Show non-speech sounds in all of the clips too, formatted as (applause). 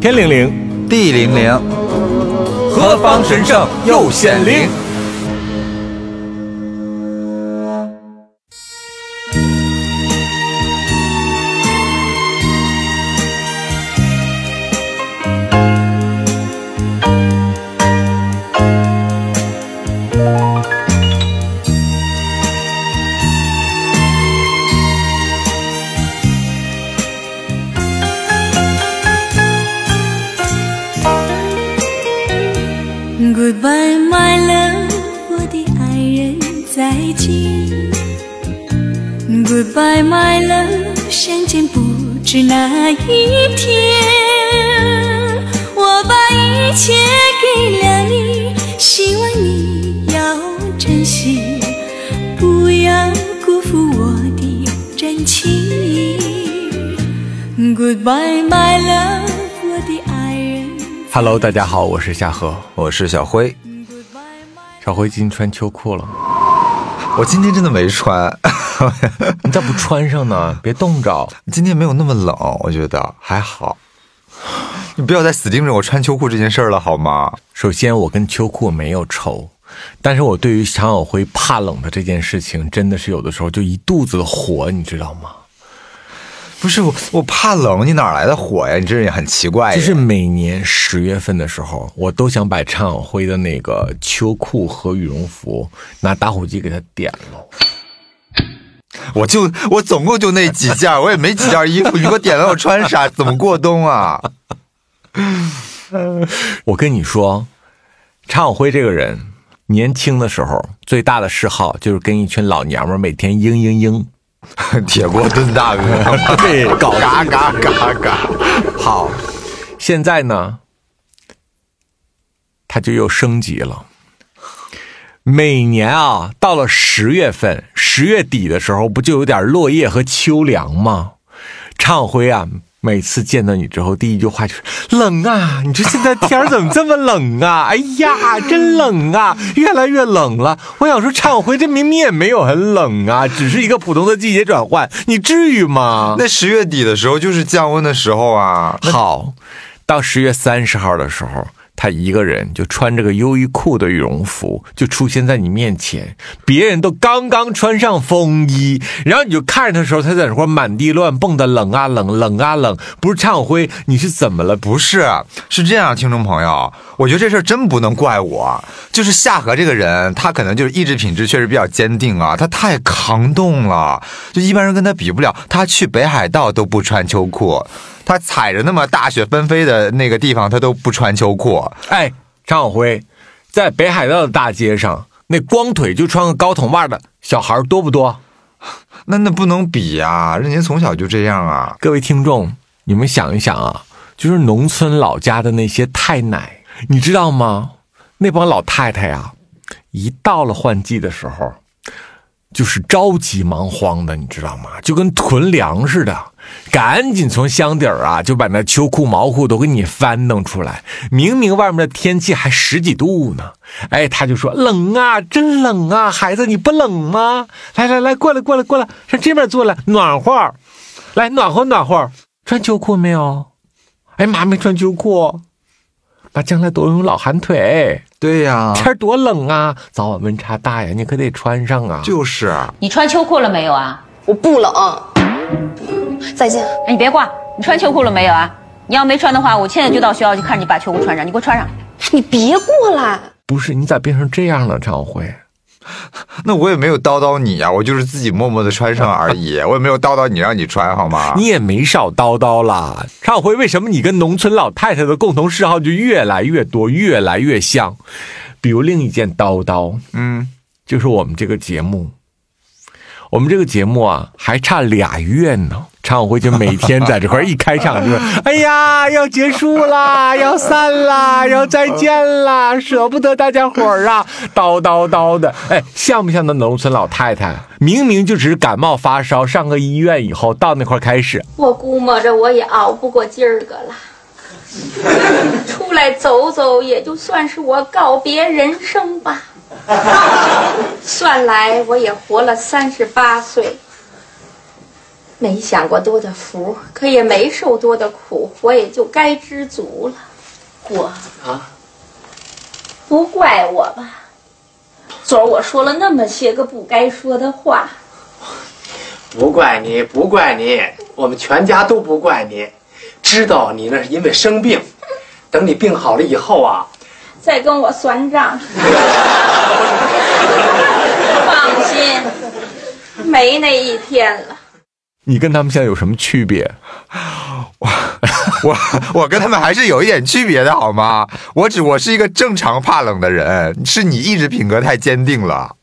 天灵灵，地灵灵，何方神圣又显灵。Hello，大家好，我是夏荷。我是小辉。小辉今天穿秋裤了，我今天真的没穿，(laughs) 你咋不穿上呢？别冻着。今天没有那么冷，我觉得还好。你不要再死盯着我穿秋裤这件事儿了，好吗？首先，我跟秋裤没有仇，但是我对于常小辉怕冷的这件事情，真的是有的时候就一肚子的火，你知道吗？不是我，我怕冷，你哪来的火呀？你这人也很奇怪呀。就是每年十月份的时候，我都想把常晓辉的那个秋裤和羽绒服拿打火机给它点了。我就我总共就那几件，我也没几件衣服，你给我点了我穿啥？怎么过冬啊？(laughs) 我跟你说，常晓辉这个人，年轻的时候最大的嗜好就是跟一群老娘们每天嘤嘤嘤。(laughs) 铁锅炖大鹅，(laughs) 对，搞嘎嘎嘎嘎。好，现在呢，它就又升级了。每年啊，到了十月份，十月底的时候，不就有点落叶和秋凉吗？常晓辉啊，每次见到你之后，第一句话就是冷啊！你说现在天儿怎么这么冷啊？(laughs) 哎呀，真冷啊，越来越冷了。我想说，常晓辉这明明也没有很冷啊，只是一个普通的季节转换，你至于吗？那十月底的时候就是降温的时候啊。好，到十月三十号的时候，他一个人就穿着个优衣库的羽绒服，就出现在你面前。别人都刚刚穿上风衣，然后你就看着他的时候，他在那块满地乱蹦的，冷啊冷，冷啊冷。不是常晓辉，你是怎么了？不是，(laughs) 是这样，听众朋友，我觉得这事儿真不能怪我，就是夏荷这个人，他可能就是意志品质确实比较坚定啊，他太抗冻了，就一般人跟他比不了。他去北海道都不穿秋裤，他踩着那么大雪纷飞的那个地方，他都不穿秋裤。哎，张晓辉，在北海道的大街上，那光腿就穿个高筒袜的小孩多不多？那那不能比呀、人家从小就这样啊。各位听众，你们想一想啊，就是农村老家的那些太奶，你知道吗？那帮老太太呀，一到了换季的时候，就是着急忙慌的，你知道吗？就跟囤粮似的，赶紧从箱底儿啊，就把那秋裤、毛裤都给你翻弄出来。明明外面的天气还十几度呢，哎，他就说冷啊，真冷啊，孩子你不冷吗？来来来，过来过来过来，上这边坐来，暖和儿。来暖和暖和，穿秋裤没有？哎妈，没穿秋裤，那将来都用老寒腿，对呀、天儿多冷啊，早晚温差大呀，你可得穿上啊。就是你穿秋裤了没有啊？我不冷。再见。哎，你别挂，你穿秋裤了没有啊？你要没穿的话，我现在就到学校去看你把秋裤穿上，你给我穿上。你别过来。不是你咋变成这样了，张辉？(laughs) 那我也没有叨叨你呀、我就是自己默默的穿上而已，(laughs) 我也没有叨叨你让你穿好吗？你也没少叨叨啦，张辉，为什么你跟农村老太太的共同嗜好就越来越多，越来越像？比如另一件叨叨，嗯，就是我们这个节目，我们这个节目啊，还差俩月呢。常晓辉就每天在这块儿一开场就是，哎呀，要结束啦，要散啦，要再见啦，舍不得大家伙儿啊，(laughs) 叨叨叨的，哎，像不像那农村老太太？明明就只是感冒发烧，上个医院以后到那块儿开始，我估摸着我也熬不过今儿个了，(laughs) 出来走走，也就算是我告别人生吧。(laughs) 算来我也活了三十八岁，没享过多的福，可也没受多的苦，我也就该知足了。我啊，不怪我吧？昨儿我说了那么些个不该说的话，不怪你，不怪你，我们全家都不怪你。知道你那是因为生病，等你病好了以后啊，再跟我算账。(laughs) 放心，没那一天了。你跟他们现在有什么区别？(laughs) 我我我跟他们还是有一点区别的好吗？我只我是一个正常怕冷的人，是你意志品格太坚定了。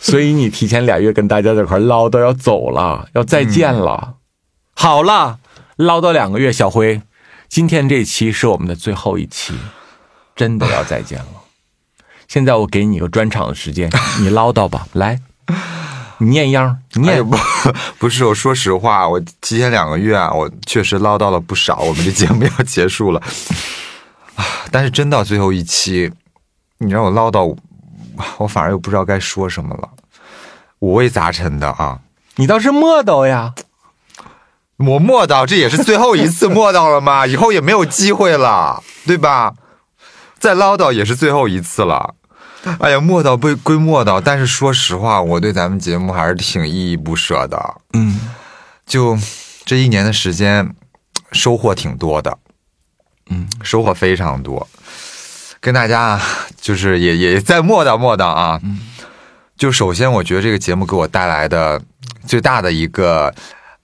所以你提前俩月跟大家这块唠叨要走了，要再见了。好了，唠叨两个月，小辉，今天这期是我们的最后一期，真的要再见了。现在我给你一个专场的时间，(laughs) 你唠叨吧，来，你念秧，你念哎不，(laughs) 不是，我说实话，我提前两个月啊，我确实唠叨了不少。我们这节目要结束了啊，但是真到最后一期，你让我唠叨，我反而又不知道该说什么了，五味杂陈的啊。你倒是磨叨呀。我磨叨，这也是最后一次磨叨了嘛？以后也没有机会了，对吧？再唠叨也是最后一次了。哎呀，磨叨归归磨叨，但是说实话，我对咱们节目还是挺依依不舍的。嗯，就这一年的时间，收获挺多的，嗯，收获非常多。跟大家就是也也再磨叨磨叨啊。嗯，就首先，我觉得这个节目给我带来的最大的一个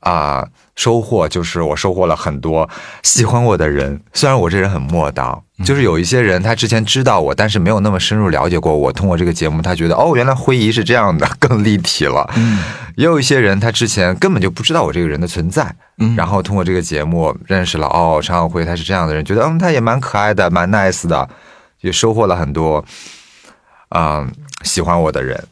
啊、收获，就是我收获了很多喜欢我的人。虽然我这人很磨叨，就是有一些人他之前知道我，但是没有那么深入了解过我。通过这个节目，他觉得哦，原来辉姨是这样的，更立体了。嗯，也有一些人他之前根本就不知道我这个人的存在，嗯然后通过这个节目认识了哦，常小辉他是这样的人，觉得嗯他也蛮可爱的，蛮 nice 的，也收获了很多，嗯、喜欢我的人。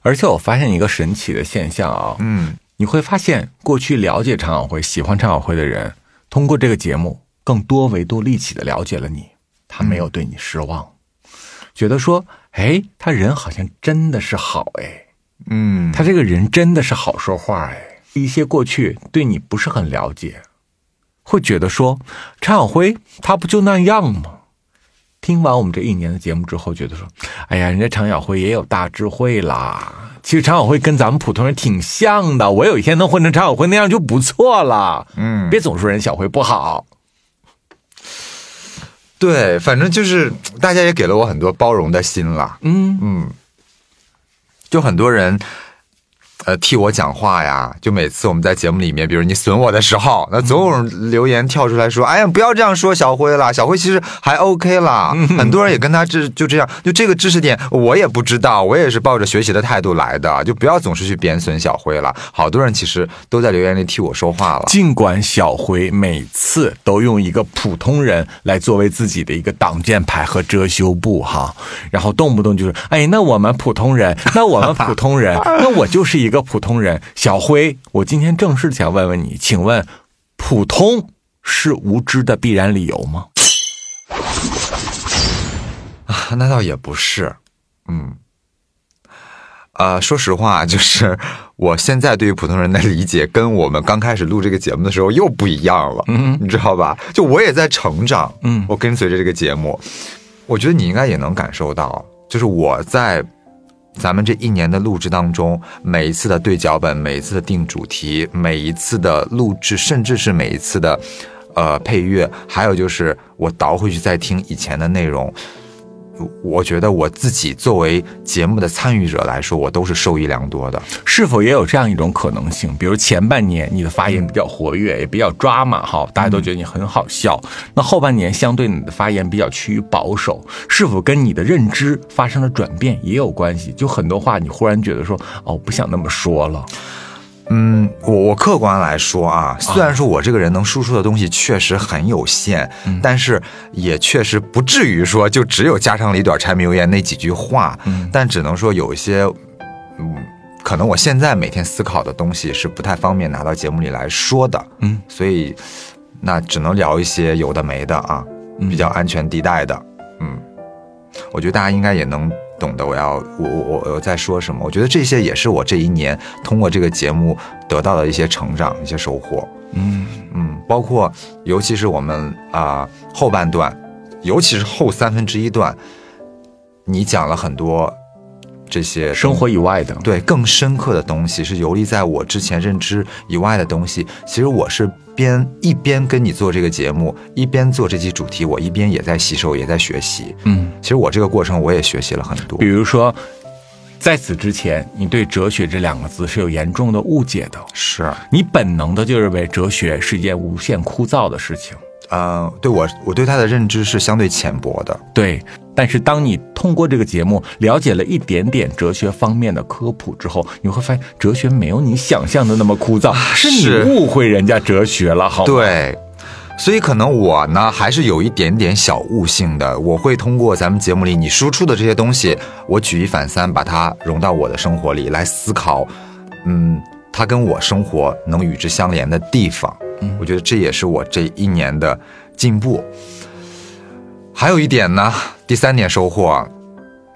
而且我发现一个神奇的现象啊，嗯，你会发现过去了解常小辉、喜欢常小辉的人，通过这个节目更多维度立体的了解了你，他没有对你失望，觉得说，哎，他人好像真的是好，哎，嗯，他这个人真的是好说话，哎，一些过去对你不是很了解，会觉得说，常小辉他不就那样吗？听完我们这一年的节目之后，觉得说，哎呀，人家常晓辉也有大智慧啦。其实常晓辉跟咱们普通人挺像的，我有一天能混成常晓辉那样就不错了。嗯别总说人小辉不好。对，反正就是大家也给了我很多包容的心啦。嗯嗯，就很多人。呃，替我讲话呀！就每次我们在节目里面，比如你损我的时候，那总有人留言跳出来说：“哎呀，不要这样说小辉啦，小辉其实还 OK 啦。很多人也跟他这就这样，就这个知识点我也不知道，我也是抱着学习的态度来的，就不要总是去贬损小辉了。好多人其实都在留言里替我说话了。尽管小辉每次都用一个普通人来作为自己的一个挡箭牌和遮羞布哈，然后动不动就是哎，那我们普通人，那我们普通人，那我就是一个普通人。小辉，我今天正式想问问你，请问，普通是无知的必然理由吗？啊那倒也不是，嗯，呃，说实话，就是我现在对于普通人的理解，跟我们刚开始录这个节目的时候又不一样了，嗯你知道吧？就我也在成长，嗯我跟随着这个节目，我觉得你应该也能感受到，就是我在咱们这一年的录制当中，每一次的对脚本，每一次的定主题，每一次的录制，甚至是每一次的呃配乐，还有就是我倒回去再听以前的内容。我觉得我自己作为节目的参与者来说，我都是受益良多的。是否也有这样一种可能性？比如前半年你的发言比较活跃，也比较抓马哈，大家都觉得你很好笑。那后半年相对你的发言比较趋于保守，是否跟你的认知发生了转变也有关系？就很多话你忽然觉得说，哦，不想那么说了。嗯，我我客观来说啊，虽然说我这个人能输出的东西确实很有限，但是也确实不至于说就只有家长里短、柴米油盐那几句话，嗯。但只能说有一些，嗯，可能我现在每天思考的东西是不太方便拿到节目里来说的，嗯，所以那只能聊一些有的没的啊，比较安全地带的，嗯，我觉得大家应该也能懂得我要我我我我在说什么。我觉得这些也是我这一年通过这个节目得到的一些成长、一些收获。嗯嗯，包括尤其是我们啊、后半段，尤其是后三分之一段，你讲了很多这些生活以外的，对更深刻的东西，是游离在我之前认知以外的东西。其实我是边一边跟你做这个节目，一边做这期主题，我一边也在吸收，也在学习。嗯，其实我这个过程我也学习了很多比。如说，在此之前，你对哲学这两个字是有严重的误解的，是，你本能的就认为哲学是一件无限枯燥的事情。呃，对我我对他的认知是相对浅薄的。对，但是当你通过这个节目了解了一点点哲学方面的科普之后，你会发现哲学没有你想象的那么枯燥，是你误会人家哲学了，好吗？对，所以可能我呢还是有一点点小悟性的。我会通过咱们节目里你输出的这些东西，我举一反三，把它融到我的生活里来思考。嗯，它跟我生活能与之相连的地方，我觉得这也是我这一年的进步。还有一点呢，第三点收获啊，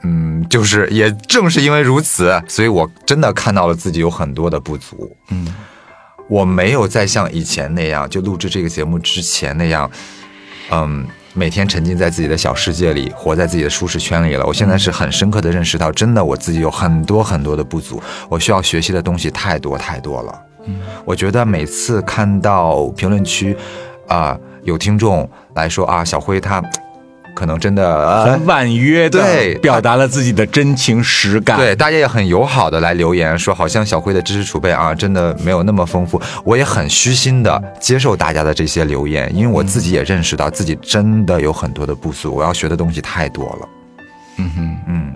嗯，就是也正是因为如此，所以我真的看到了自己有很多的不足。嗯，我没有再像以前那样，就录制这个节目之前那样，嗯，每天沉浸在自己的小世界里，活在自己的舒适圈里了。我现在是很深刻的认识到，真的我自己有很多很多的不足，我需要学习的东西太多太多了。嗯，我觉得每次看到评论区，啊、有听众来说啊，小辉他可能真的、呃很婉约的对表达了自己的真情实感。对，大家也很友好的来留言说，好像小辉的知识储备啊，真的没有那么丰富。我也很虚心的接受大家的这些留言，因为我自己也认识到自己真的有很多的不足，我要学的东西太多了。嗯哼，嗯，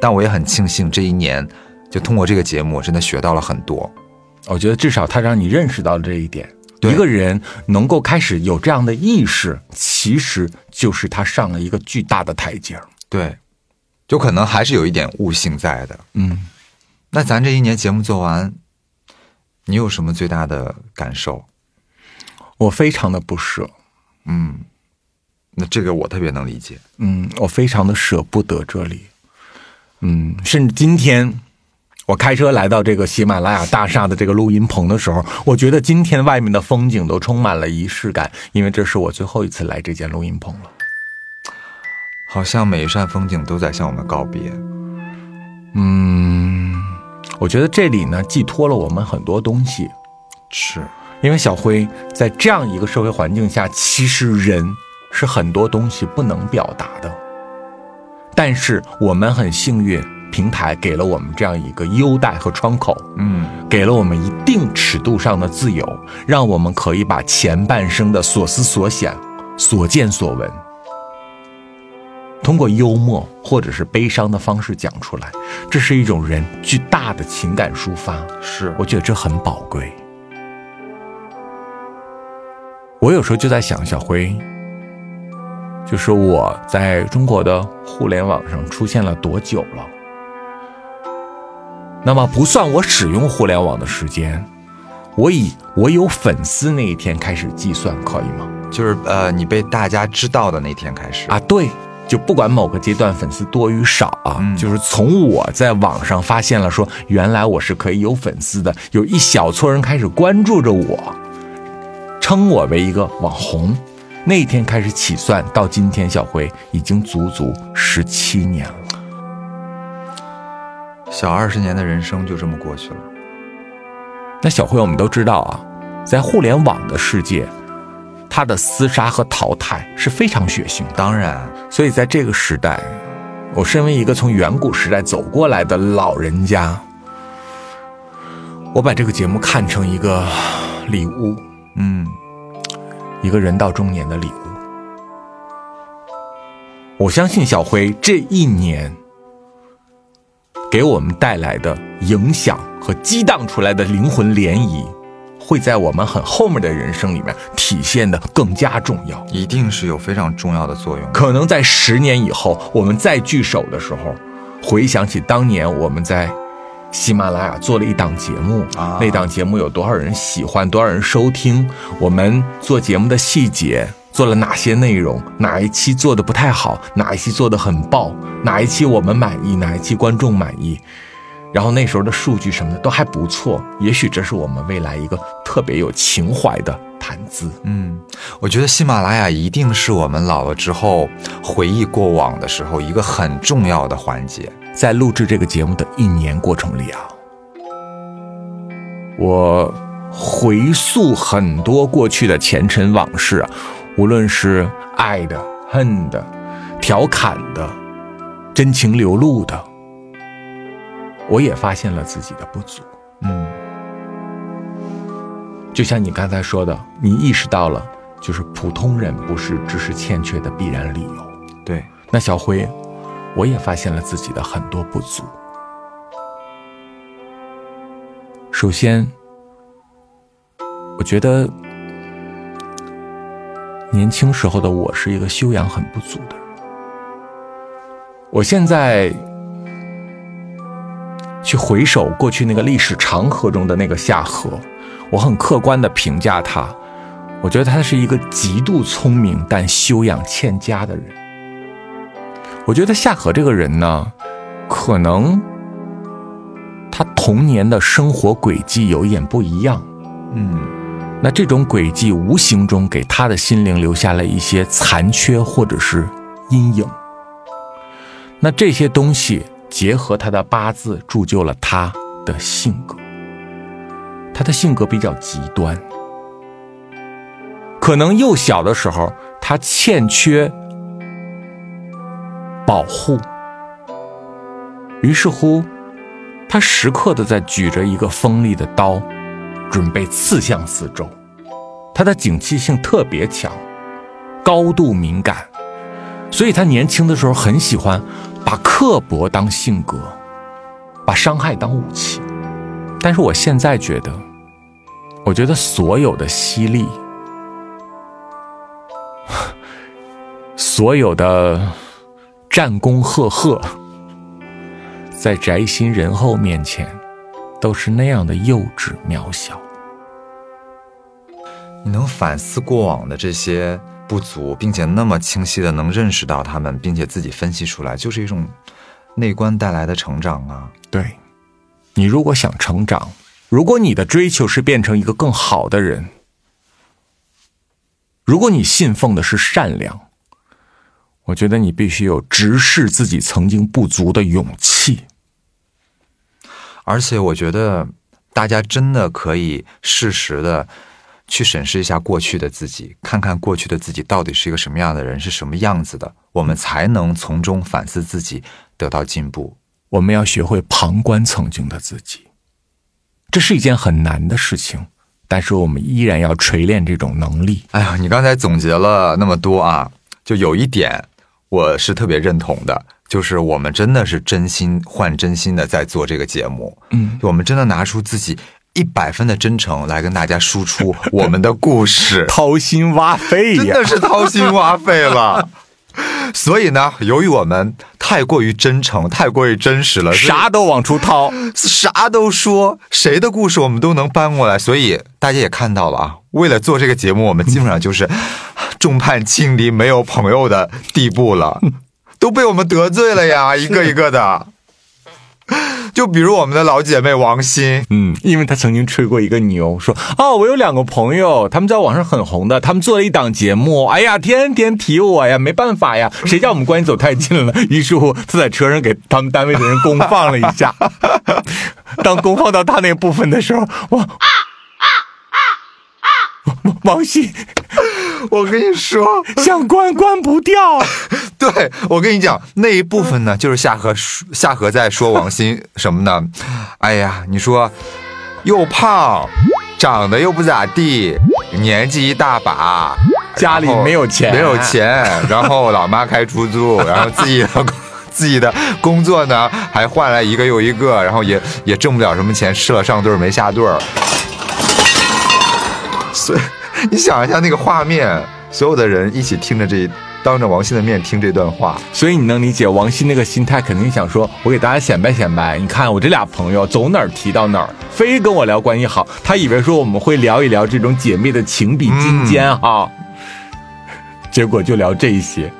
但我也很庆幸这一年，就通过这个节目，真的学到了很多。我觉得至少他让你认识到了这一点。对一个人能够开始有这样的意识，其实就是他上了一个巨大的台阶儿。对，就可能还是有一点悟性在的。嗯，那咱这一年节目做完，你有什么最大的感受？我非常的不舍，嗯，那这个我特别能理解。嗯，我非常的舍不得这里，嗯，甚至今天我开车来到这个喜马拉雅大厦的这个录音棚的时候，我觉得今天外面的风景都充满了仪式感，因为这是我最后一次来这间录音棚了。好像每一扇风景都在向我们告别。嗯，我觉得这里呢寄托了我们很多东西，是，因为小辉在这样一个社会环境下，其实人是很多东西不能表达的，但是我们很幸运，平台给了我们这样一个优待和窗口，嗯，给了我们一定尺度上的自由，让我们可以把前半生的所思所想、所见所闻，通过幽默或者是悲伤的方式讲出来，这是一种人巨大的情感抒发。是我觉得这很宝贵。我有时候就在想，小辉，就是我在中国的互联网上出现了多久了？那么不算我使用互联网的时间，我以我有粉丝那一天开始计算，可以吗？就是呃，你被大家知道的那天开始啊，对，就不管某个阶段粉丝多与少啊，嗯就是从我在网上发现了说，原来我是可以有粉丝的，有一小撮人开始关注着我，称我为一个网红。那一天开始起算，到今天，小辉已经足足十七年了。小二十年的人生就这么过去了。那小辉，我们都知道啊，在互联网的世界，他的厮杀和淘汰是非常血腥的。当然，所以在这个时代，我身为一个从远古时代走过来的老人家，我把这个节目看成一个礼物，嗯，一个人到中年的礼物。我相信小辉这一年给我们带来的影响和激荡出来的灵魂涟漪，会在我们很后面的人生里面体现的更加重要。一定是有非常重要的作用。可能在十年以后，我们再聚首的时候，回想起当年我们在喜马拉雅做了一档节目，啊那档节目有多少人喜欢，多少人收听，我们做节目的细节，做做了哪些内容，哪一期做的不太好，哪一期做的很爆，哪一期我们满意，哪一期观众满意。然后那时候的数据什么的都还不错，也许这是我们未来一个特别有情怀的谈资。嗯，我觉得喜马拉雅一定是我们老了之后回忆过往的时候一个很重要的环节。在录制这个节目的一年过程里啊，我回溯很多过去的前尘往事啊，无论是爱的、恨的、调侃的、真情流露的，我也发现了自己的不足。嗯，就像你刚才说的，你意识到了，就是普通人不是知识欠缺的必然理由。对，那小辉，我也发现了自己的很多不足。首先，我觉得年轻时候的我是一个修养很不足的人。我现在去回首过去那个历史长河中的那个夏荷，我很客观的评价他，我觉得他是一个极度聪明但修养欠佳的人。我觉得夏荷这个人呢，可能他童年的生活轨迹有一点不一样，嗯，那这种轨迹无形中给他的心灵留下了一些残缺或者是阴影。那这些东西结合他的八字，铸就了他的性格。他的性格比较极端，可能幼小的时候他欠缺保护，于是乎，他时刻的在举着一个锋利的刀，准备刺向四周。他的警惕性特别强，高度敏感，所以他年轻的时候很喜欢把刻薄当性格，把伤害当武器。但是我现在觉得，我觉得所有的犀利，(laughs) 所有的战功赫赫，在宅心仁厚面前，都是那样的幼稚渺小。你能反思过往的这些不足，并且那么清晰的能认识到他们，并且自己分析出来，就是一种内观带来的成长啊。对，你如果想成长，如果你的追求是变成一个更好的人，如果你信奉的是善良，我觉得你必须有直视自己曾经不足的勇气。而且我觉得大家真的可以适时的去审视一下过去的自己，看看过去的自己到底是一个什么样的人，是什么样子的，我们才能从中反思自己，得到进步。我们要学会旁观曾经的自己，这是一件很难的事情，但是我们依然要锤炼这种能力。哎呀，你刚才总结了那么多啊，就有一点我是特别认同的，就是我们真的是真心换真心的在做这个节目，嗯，我们真的拿出自己一百分的真诚来跟大家输出我们的故事，(laughs) 掏心挖肺呀！真的是掏心挖肺了。(laughs) 所以呢，由于我们太过于真诚，太过于真实了，啥都往出掏。啥都说，谁的故事我们都能搬过来，所以大家也看到了啊。为了做这个节目，我们基本上就是 (laughs) 众叛亲离、没有朋友的地步了，都被我们得罪了呀，一个一个的。就比如我们的老姐妹王鑫，嗯，因为她曾经吹过一个牛，说哦，我有两个朋友，他们在网上很红的，他们做了一档节目，哎呀，天天提我呀，没办法呀，谁叫我们关系走太近了？(laughs) 于是乎，他在车上给他们单位的人公放了一下。当公放到他那部分的时候，哇！王鑫 (laughs) 我跟你说，想关关不掉，(laughs) 对我跟你讲，那一部分呢，就是夏荷夏荷在说王鑫什么呢？哎呀，你说又胖，长得又不咋地，年纪一大把，家里没有钱没有钱，然后老妈开出租，然后自己的 (laughs) 自己的工作呢还换来一个又一个，然后也也挣不了什么钱，吃了上顿儿没下顿儿。所以你想一下那个画面，所有的人一起听着这，当着王鑫的面听这段话，所以你能理解王鑫那个心态，肯定想说，我给大家显摆显摆，你看我这俩朋友走哪儿提到哪儿，非跟我聊关系好，他以为说我们会聊一聊这种姐妹的情比金坚哈、结果就聊这一些。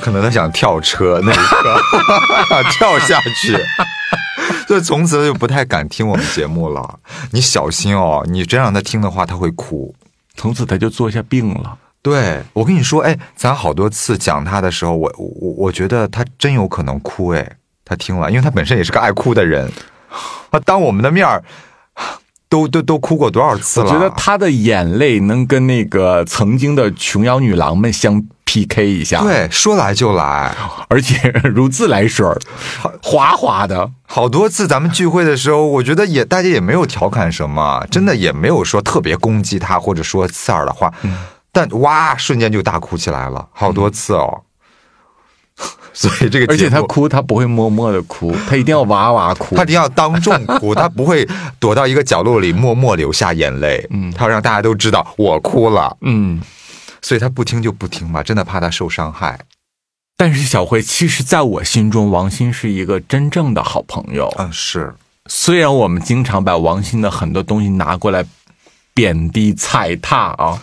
可能他想跳车那一刻 (laughs) 跳下去，(laughs) 所以从此就不太敢听我们节目了。你小心哦，你真让他听的话，他会哭。从此他就坐下病了。对我跟你说，哎，咱好多次讲他的时候，我我我觉得他真有可能哭。哎，他听完，因为他本身也是个爱哭的人，他当我们的面儿都都都哭过多少次了？我觉得他的眼泪能跟那个曾经的琼瑶女郎们相 PK 一下。，对，说来就来。而且如自来水儿，滑滑的。好多次咱们聚会的时候，我觉得也大家也没有调侃什么，真的也没有说特别攻击他或者说刺耳的话，但哇，瞬间就大哭起来了，好多次哦。所以这个而且他哭，他不会默默的哭，他一定要哇哇哭。他一定要当众哭，他不会躲到一个角落里默默流下眼泪，嗯，他要让大家都知道我哭了，嗯，所以他不听就不听吧，真的怕他受伤害。但是小慧，其实在我心中，王鑫是一个真正的好朋友。嗯，是，虽然我们经常把王鑫的很多东西拿过来贬低踩踏啊，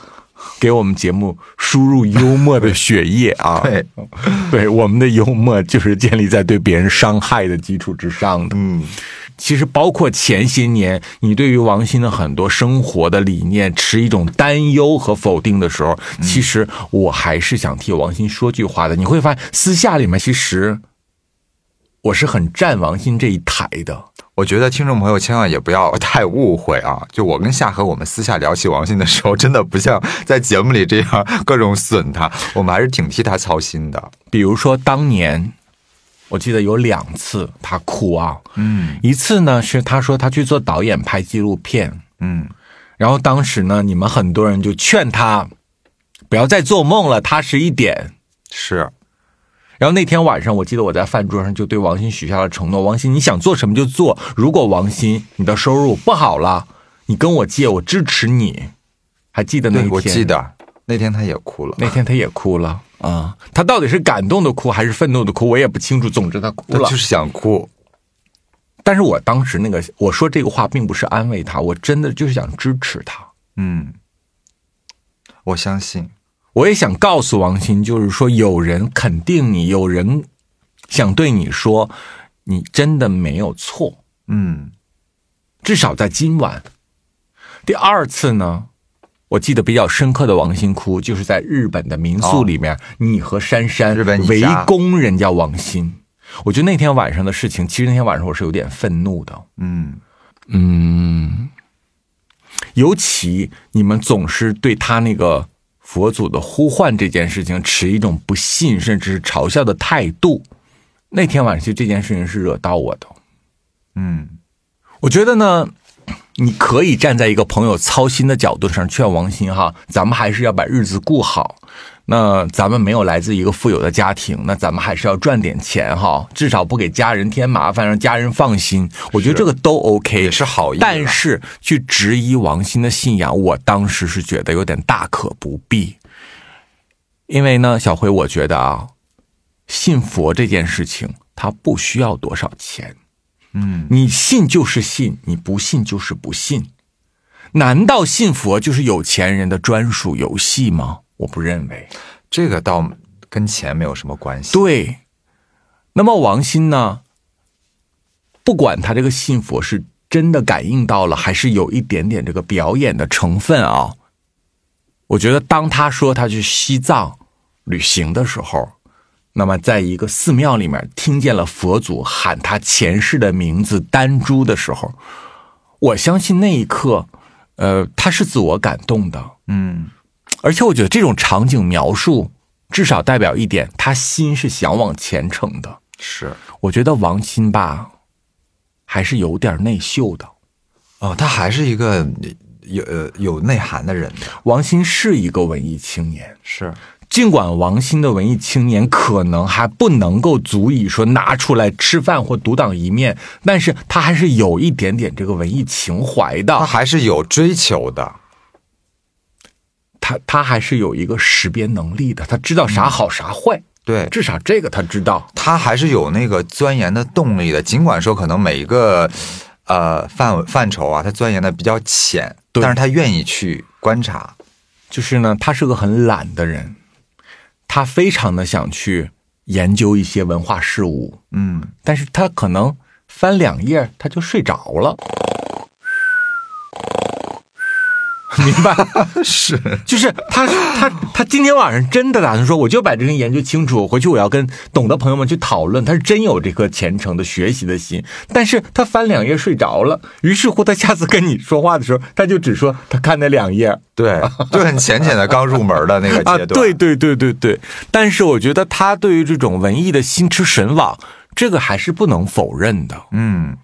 给我们节目输入幽默的血液啊，对，对，我们的幽默就是建立在对别人伤害的基础之上的。嗯，其实包括前些年，你对于王鑫的很多生活的理念持一种担忧和否定的时候，其实我还是想替王鑫说句话的。你会发现，私下里面其实我是很站王鑫这一台的。我觉得听众朋友千万也不要太误会啊！(laughs) 就我跟夏荷我们私下聊起王鑫的时候，真的不像在节目里这样各种损他，(laughs) 我们还是挺替他操心的。比如说当年，我记得有两次他哭啊，嗯一次呢是他说他去做导演拍纪录片，嗯，然后当时呢你们很多人就劝他不要再做梦了，踏实一点。是，然后那天晚上，我记得我在饭桌上就对王鑫许下了承诺：王鑫，你想做什么就做。如果王鑫你的收入不好了，你跟我借，我支持你。还记得那对，天？我记得那天他也哭了，那天他也哭了啊、他到底是感动的哭还是愤怒的哭，我也不清楚。总之他哭了。他就是想哭。但是我当时那个我说这个话，并不是安慰他，我真的就是想支持他。嗯，我相信。我也想告诉王鑫，就是说有人肯定你，有人想对你说，你真的没有错。嗯至少在今晚。第二次呢，我记得比较深刻的王鑫哭，就是在日本的民宿里面，你和珊珊围攻人家王鑫。我觉得那天晚上的事情，其实那天晚上我是有点愤怒的。嗯，嗯，尤其你们总是对他那个佛祖的呼唤这件事情持一种不信甚至是嘲笑的态度。那天晚上，这件事情是惹到我的。嗯，我觉得呢，你可以站在一个朋友操心的角度上劝王鑫哈，咱们还是要把日子过好。那咱们没有来自一个富有的家庭，那咱们还是要赚点钱哈，至少不给家人添麻烦，让家人放心。我觉得这个都 OK，也是好意但是去质疑王鑫的信仰，我当时是觉得有点大可不必。因为呢，小辉，我觉得啊，信佛这件事情，它不需要多少钱。嗯，你信就是信，你不信就是不信。难道信佛就是有钱人的专属游戏吗？我不认为。这个倒跟钱没有什么关系。对，那么王鑫呢？不管他这个信佛是真的感应到了，还是有一点点这个表演的成分啊，我觉得当他说他去西藏旅行的时候，那么在一个寺庙里面听见了佛祖喊他前世的名字丹珠的时候，我相信那一刻，呃，他是自我感动的。嗯，而且我觉得这种场景描述，至少代表一点，他心是想往前程的。是我觉得王鑫吧，还是有点内秀的。哦，他还是一个有呃有内涵的人的。王鑫是一个文艺青年，是，尽管王鑫的文艺青年可能还不能够足以说拿出来吃饭或独当一面，但是他还是有一点点这个文艺情怀的。他还是有追求的。他他还是有一个识别能力的，他知道啥好啥坏，对，至少这个他知道。他还是有那个钻研的动力的。尽管说可能每一个呃范范畴啊，他钻研的比较浅，但是他愿意去观察。就是呢，他是个很懒的人，他非常的想去研究一些文化事物，嗯，但是他可能翻两页他就睡着了。(laughs) 明白，(laughs) 是就是他他他今天晚上真的打算说，我就把这个研究清楚，回去我要跟懂的朋友们去讨论。他是真有这颗虔诚的学习的心，但是他翻两页睡着了，于是乎他下次跟你说话的时候，他就只说他看那两页对，就很浅浅的刚入门的那个 (laughs) 啊，阶段。对对对对对。但是我觉得他对于这种文艺的心驰神往，这个还是不能否认的。嗯，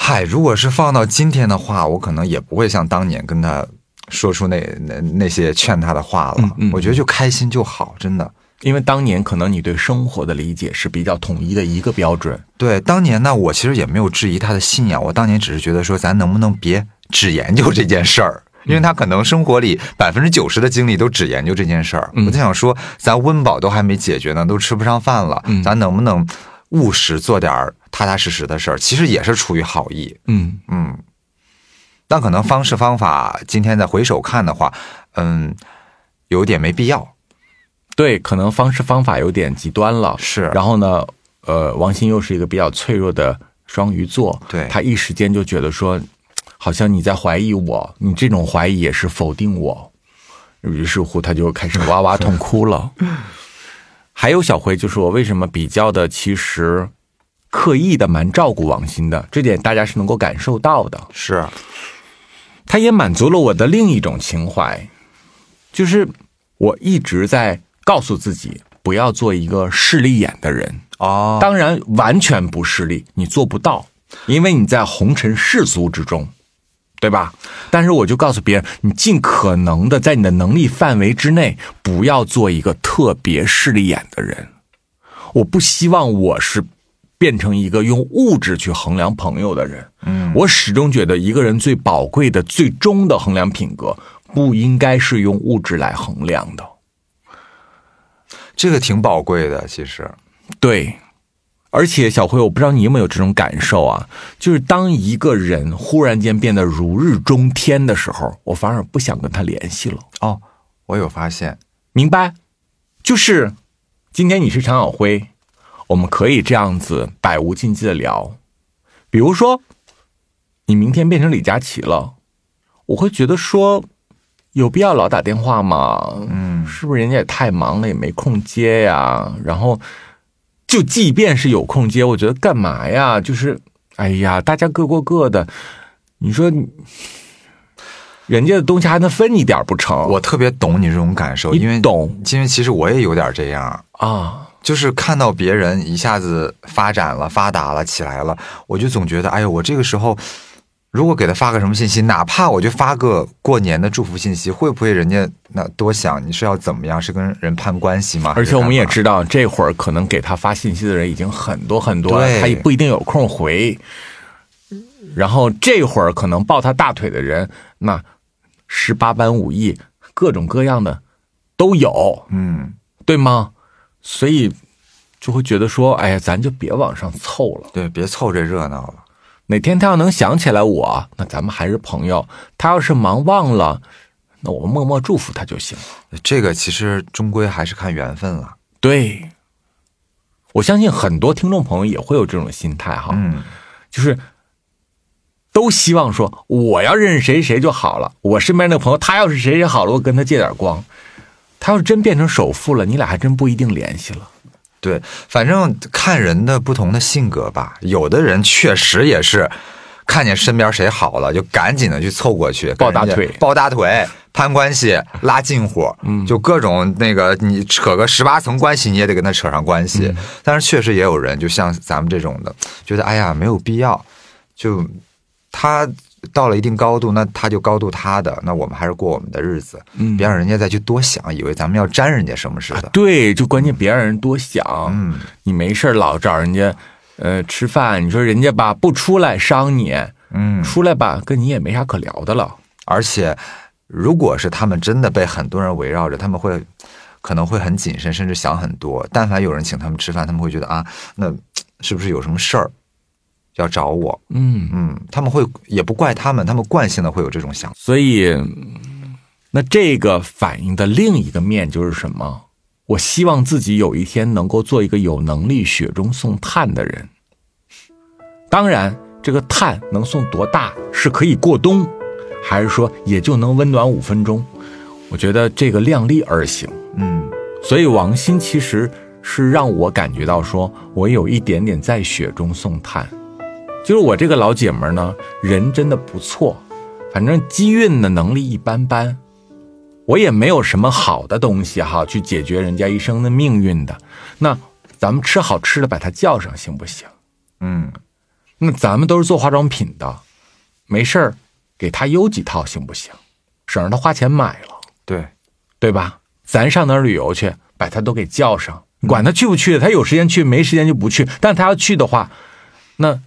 嗨，如果是放到今天的话，我可能也不会像当年跟他说出那那那些劝他的话了。嗯嗯我觉得就开心就好，真的。因为当年可能你对生活的理解是比较统一的一个标准，对，当年呢，我其实也没有质疑他的信仰，我当年只是觉得说，咱能不能别只研究这件事儿。因为他可能生活里百分之九十的精力都只研究这件事儿，嗯我就想说，咱温饱都还没解决呢，都吃不上饭了，嗯咱能不能务实做点儿踏踏实实的事儿？其实也是出于好意，嗯嗯，但可能方式方法，今天再回首看的话，嗯，有点没必要。对，可能方式方法有点极端了。是然后呢，呃，王鑫又是一个比较脆弱的双鱼座，对他一时间就觉得说，好像你在怀疑我，你这种怀疑也是否定我，于是乎他就开始哇哇痛哭了。(laughs) 还有小辉，就是我为什么比较的，其实刻意的蛮照顾王鑫的，这点大家是能够感受到的。是，他也满足了我的另一种情怀，就是我一直在告诉自己不要做一个势利眼的人。哦，当然，完全不势利，你做不到，因为你在红尘世俗之中，对吧？但是我就告诉别人，你尽可能的在你的能力范围之内，不要做一个特别势利眼的人。我不希望我是变成一个用物质去衡量朋友的人。嗯，我始终觉得一个人最宝贵的、最终的衡量品格，不应该是用物质来衡量的。这个挺宝贵的，其实。对，而且小辉，我不知道你有没有这种感受啊？就是当一个人忽然间变得如日中天的时候，我反而不想跟他联系了。哦，我有发现，明白？就是今天你是常小辉，我们可以这样子百无禁忌的聊。比如说，你明天变成李佳琦了，我会觉得说，有必要老打电话吗？嗯，是不是人家也太忙了，也没空接呀？然后，就即便是有空接，我觉得干嘛呀？就是，哎呀，大家各过各的，你说，人家的东西还能分你点不成？我特别懂你这种感受，因为懂，因为其实我也有点这样，啊，就是看到别人一下子发展了、发达了起来了，我就总觉得，哎呦，我这个时候如果给他发个什么信息，哪怕我就发个过年的祝福信息，会不会人家那多想你是要怎么样？是跟人攀关系吗？而且我们也，知道，这会儿可能给他发信息的人已经很多很多了，他也不一定有空回。然后这会儿可能抱他大腿的人，那十八般武艺，各种各样的都有，嗯，对吗？所以就会觉得说，哎呀，咱就别往上凑了。对，别凑这热闹了。哪天他要能想起来我，那咱们还是朋友；他要是忙忘了，那我们默默祝福他就行了。这个其实终归还是看缘分了。对，我相信很多听众朋友也会有这种心态哈，嗯，就是都希望说我要认识谁谁就好了，我身边那个朋友他要是谁谁好了，我跟他借点光。他要是真变成首富了，你俩还真不一定联系了。对，反正看人的不同的性格吧。有的人确实也是看见身边谁好了，就赶紧的去凑过去抱大腿抱大腿，攀关系，拉近乎，嗯就各种那个你扯个十八层关系，你也得跟他扯上关系。嗯但是确实也有人，就像咱们这种的，觉得哎呀没有必要，就他。到了一定高度，那他就高度他的，那我们还是过我们的日子，嗯别让人家再去多想，以为咱们要沾人家什么似的。对，就关键别让人多想。嗯，你没事儿老找人家，呃，吃饭，你说人家吧不出来伤你，嗯，出来吧跟你也没啥可聊的了。而且，如果是他们真的被很多人围绕着，他们会可能会很谨慎，甚至想很多。但凡有人请他们吃饭，他们会觉得啊，那是不是有什么事儿要找我？嗯，嗯，他们会也不怪他们，他们惯性的会有这种想法。所以，嗯那这个反应的另一个面就是什么？我希望自己有一天能够做一个有能力雪中送炭的人。当然，这个炭能送多大是可以过冬，还是说也就能温暖五分钟？我觉得这个量力而行。嗯，所以王鑫其实是让我感觉到，说我有一点点在雪中送炭。就是我这个老姐们儿呢，人真的不错，反正机运的能力一般般。我也没有什么好的东西哈，去解决人家一生的命运的。那咱们吃好吃的，把她叫上行不行？嗯，那咱们都是做化妆品的，没事儿给她邮几套行不行？省着她花钱买了。对，对吧？咱上哪儿旅游去，把他都给叫上，管他去不去，他有时间去，没时间就不去。但他要去的话，那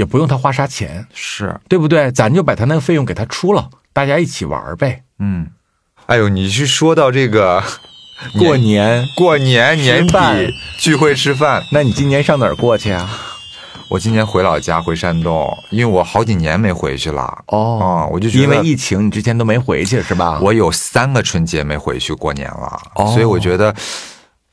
也不用他花啥钱，是，对不对？咱就把他那个费用给他出了，大家一起玩儿呗。嗯，哎呦，你是说到这个 (laughs) 过年，过年年底聚会吃饭，那你今年上哪儿过去啊？我今年回老家回山东，因为我好几年没回去了。哦啊我就觉得因为疫情，你之前都没回去是吧？我有三个春节没回去过年了，哦所以我觉得，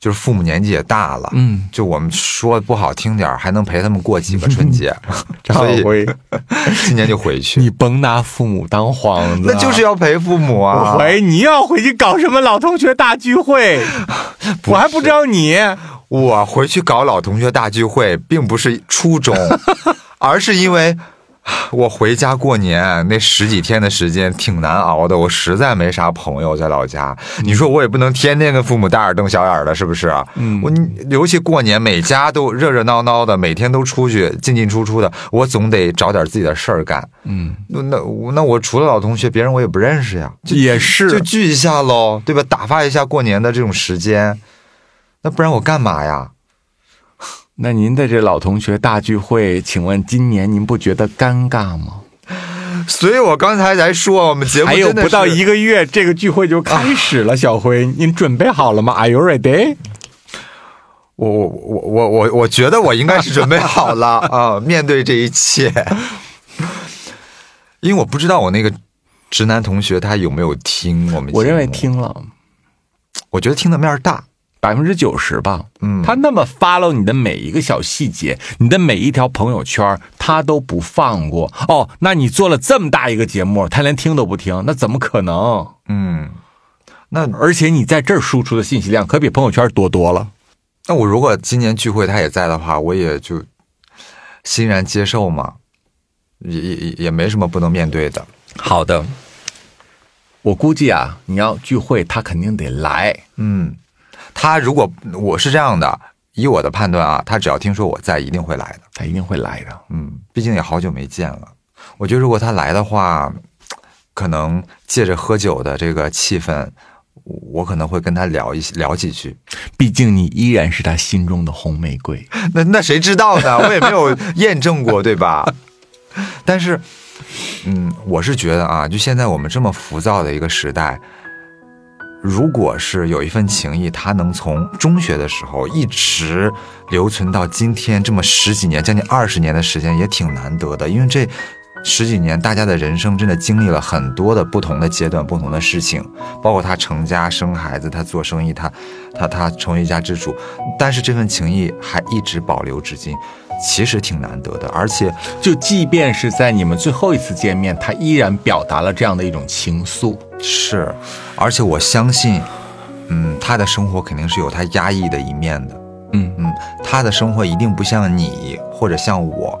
就是父母年纪也大了，嗯，就我们说不好听点儿，还能陪他们过几个春节，(laughs) 张所以，(laughs) 今年就回去。你甭拿父母当幌子，那就是要陪父母啊！我怀疑你要回去搞什么老同学大聚会，(laughs) 我还不知道你。我回去搞老同学大聚会，并不是初衷，而是因为 (sighs) 我回家过年那十几天的时间挺难熬的，我实在没啥朋友在老家。你说我也不能天天跟父母大眼瞪小眼的，是不是？嗯我尤其过年，每家都热热闹闹的，每天都出去进进出出的，我总得找点自己的事儿干。嗯，那那那我除了老同学，别人我也不认识呀，就也是就聚一下喽，对吧？打发一下过年的这种时间，那不然我干嘛呀？那您的这老同学大聚会，请问今年您不觉得尴尬吗？所以我刚才才说，我们节目还有不到一个月，这个聚会就开始了。小辉，您准备好了吗？Are you ready？我我我我我我觉得我应该是准备好了 (laughs) 啊，面对这一切，因为我不知道我那个直男同学他有没有听我们，我认为，听了我觉得听的面儿大，百分之九十吧。嗯他那么 follow 你的每一个小细节，你的每一条朋友圈，他都不放过。哦，那你做了这么大一个节目，他连听都不听，那怎么可能？嗯，那而且你在这儿输出的信息量可比朋友圈多多了。那我如果今年聚会他也在的话，我也就欣然接受嘛，也也也也没什么不能面对的。好的，我估计啊，你要聚会，他肯定得来。嗯，他如果我是这样的，以我的判断啊，他只要听说我在，一定会来的。他一定会来的。嗯，毕竟也好久没见了。我觉得如果他来的话，可能借着喝酒的这个气氛，我可能会跟他聊一聊几句。毕竟你依然是他心中的红玫瑰。(laughs) 那那谁知道呢？我也没有验证过，对吧？(laughs) 但是，嗯，我是觉得啊，就现在我们这么浮躁的一个时代，如果是有一份情谊，它能从中学的时候一直留存到今天这么十几年、将近二十年的时间，也挺难得的。因为这十几年，大家的人生真的经历了很多的不同的阶段、不同的事情，包括他成家生孩子，他做生意，他他他成为一家之主，但是这份情谊还一直保留至今，其实挺难得的。而且，就即便是在你们最后一次见面，他依然表达了这样的一种情愫。是，而且我相信，嗯，他的生活肯定是有他压抑的一面的。嗯嗯，他的生活一定不像你或者像我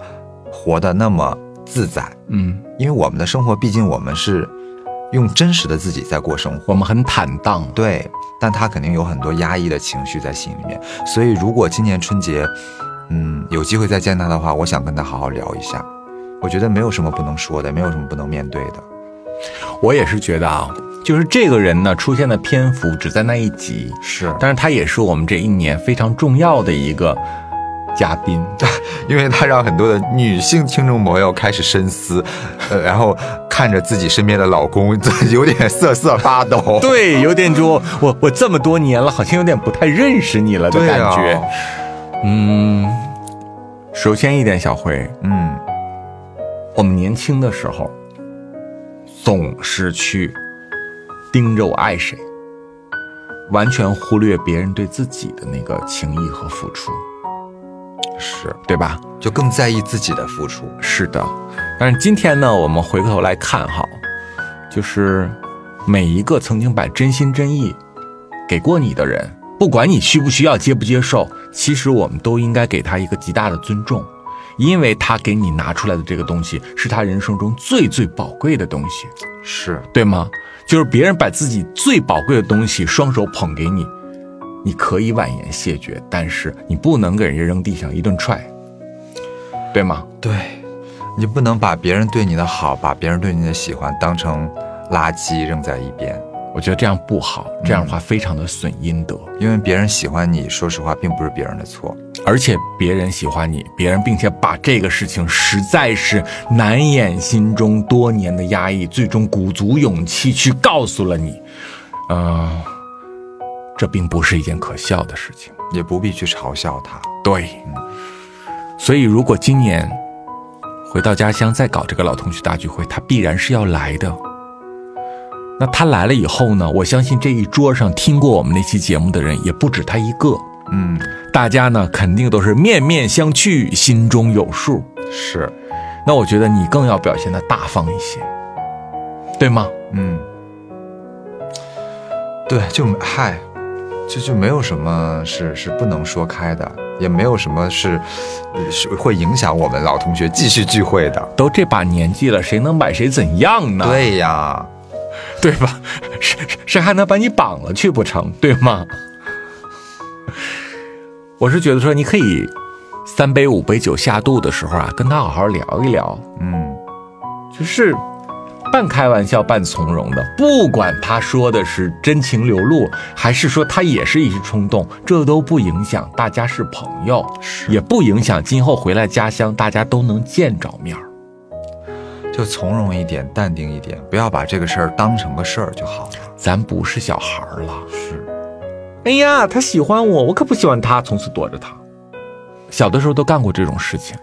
活得那么自在，嗯，因为我们的生活毕竟我们是用真实的自己在过生活。我们很坦荡。对，但他肯定有很多压抑的情绪在心里面。所以，如果今年春节，嗯，有机会再见他的话，我想跟他好好聊一下。我觉得没有什么不能说的，没有什么不能面对的。我也是觉得啊，就是这个人呢出现的篇幅只在那一集，是，但是他也是我们这一年非常重要的一个嘉宾。(laughs) 因为他让很多的女性听众朋友开始深思，呃，然后看着自己身边的老公，(laughs) 有点瑟瑟发抖。对，有点就我我这么多年了，好像有点不太认识你了的对啊感觉。嗯，首先一点，小辉，嗯，我们年轻的时候，总是去盯着我爱谁，完全忽略别人对自己的那个情谊和付出，是，对吧？就更在意自己的付出。是的，但是今天呢，我们回过头来看哈，就是每一个曾经把真心真意给过你的人，不管你需不需要、接不接受，其实我们都应该给他一个极大的尊重，因为他给你拿出来的这个东西是他人生中最最宝贵的东西，是，对吗？就是别人把自己最宝贵的东西双手捧给你，你可以婉言谢绝，但是你不能给人家扔地上一顿踹，对吗？对，你不能把别人对你的好，把别人对你的喜欢当成垃圾扔在一边，我觉得这样不好，这样的话非常的损阴德。因为别人喜欢你，说实话并不是别人的错。而且别人喜欢你，别人并且把这个事情实在是难掩心中多年的压抑，最终鼓足勇气去告诉了你，嗯、这并不是一件可笑的事情。也不必去嘲笑他。对，所以如果今年回到家乡再搞这个老同学大聚会，他必然是要来的。那他来了以后呢？我相信这一桌上听过我们那期节目的人也不止他一个，嗯，大家呢肯定都是面面相觑，心中有数。是，那我觉得你更要表现的大方一些，对吗？嗯，对，就嗨，就就没有什么是是不能说开的，也没有什么是呃是会影响我们老同学继续聚会的。都这把年纪了，谁能把谁怎样呢？对呀，对吧？谁谁谁还能把你绑了去不成？对吗？(laughs) 我是觉得说，你可以三杯五杯酒下肚的时候啊，跟他好好聊一聊，嗯，就是半开玩笑半从容的，不管他说的是真情流露，还是说他也是一时冲动，这都不影响大家是朋友，也不影响今后回来家乡大家都能见着面儿。就从容一点，淡定一点，不要把这个事儿当成个事儿就好了。咱不是小孩儿了。是，哎呀，他喜欢我，我可不喜欢他，从此躲着他。小的时候都干过这种事情，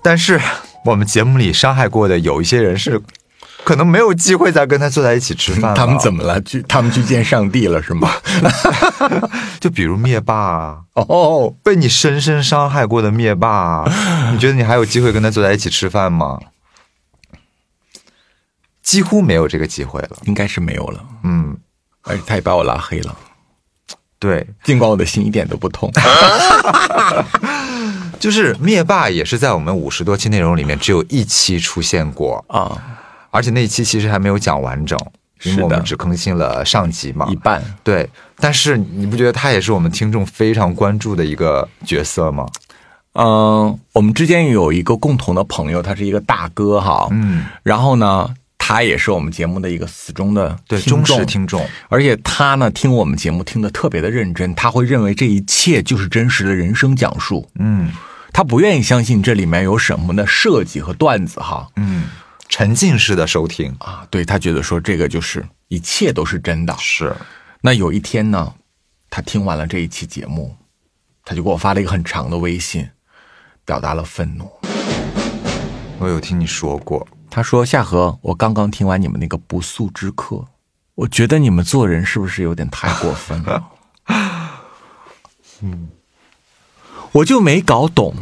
但是我们节目里伤害过的有一些人是，可能没有机会再跟他坐在一起吃饭了。他们怎么了？去他们去见上帝了是吗？(laughs) 就比如灭霸啊，哦，被你深深伤害过的灭霸啊，你觉得你还有机会跟他坐在一起吃饭吗？几乎没有这个机会了。应该是没有了，嗯，而且他也把我拉黑了，对，尽管我的心一点都不痛。(laughs) 就是灭霸也是在我们五十多期内容里面只有一期出现过，啊，而且那一期其实还没有讲完整，因为我们只更新了上集嘛一。半。对，但是你不觉得他也是我们听众非常关注的一个角色吗？嗯，我们之间有一个共同的朋友，他是一个大哥哈，嗯，然后呢，他也是我们节目的一个死忠的对，忠实听众，而且他呢听我们节目听得特别的认真，他会认为这一切就是真实的人生讲述，嗯。他不愿意相信这里面有什么的设计和段子哈。嗯，沉浸式的收听。啊，对他觉得说这个就是一切都是真的。是，那有一天呢，他听完了这一期节目，他就给我发了一个很长的微信，表达了愤怒。我有听你说过，他说：“夏荷，我刚刚听完你们那个不速之客，我觉得你们做人是不是有点太过分了？” (laughs) 嗯，我就没搞懂，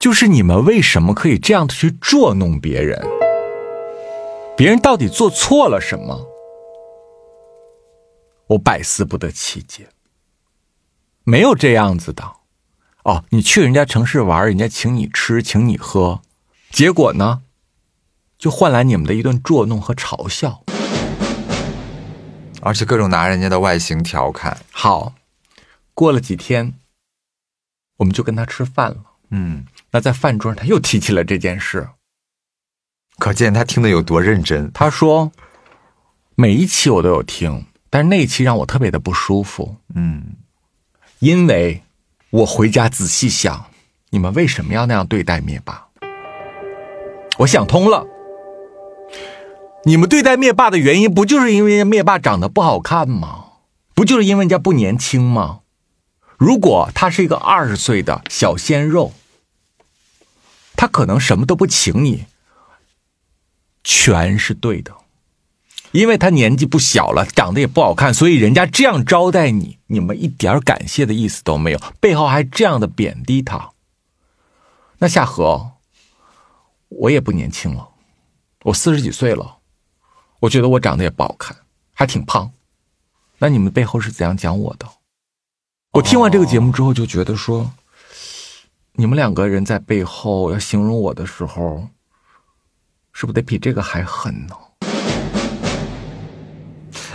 就是你们为什么可以这样的去捉弄别人？别人到底做错了什么？我百思不得其解。没有这样子的。哦，你去人家城市玩，人家请你吃，请你喝，结果呢，就换来你们的一顿捉弄和嘲笑。而且各种拿人家的外形调侃，好，过了几天，我们就跟他吃饭了。嗯，那在饭桌上，他又提起了这件事。可见他听得有多认真。他说，每一期我都有听，但是那一期让我特别的不舒服，嗯，因为我回家仔细想，你们为什么要那样对待灭霸？我想通了，你们对待灭霸的原因，不就是因为灭霸长得不好看吗？不就是因为人家不年轻吗？如果他是一个二十岁的小鲜肉，他可能什么都不请你，全是对的。因为他年纪不小了，长得也不好看，所以人家这样招待你，你们一点感谢的意思都没有，背后还这样的贬低他。那夏荷，我也不年轻了，我四十几岁了，我觉得我长得也不好看，还挺胖。那你们背后是怎样讲我的？我听完这个节目之后就觉得说，你们两个人在背后要形容我的时候，是不是得比这个还狠呢？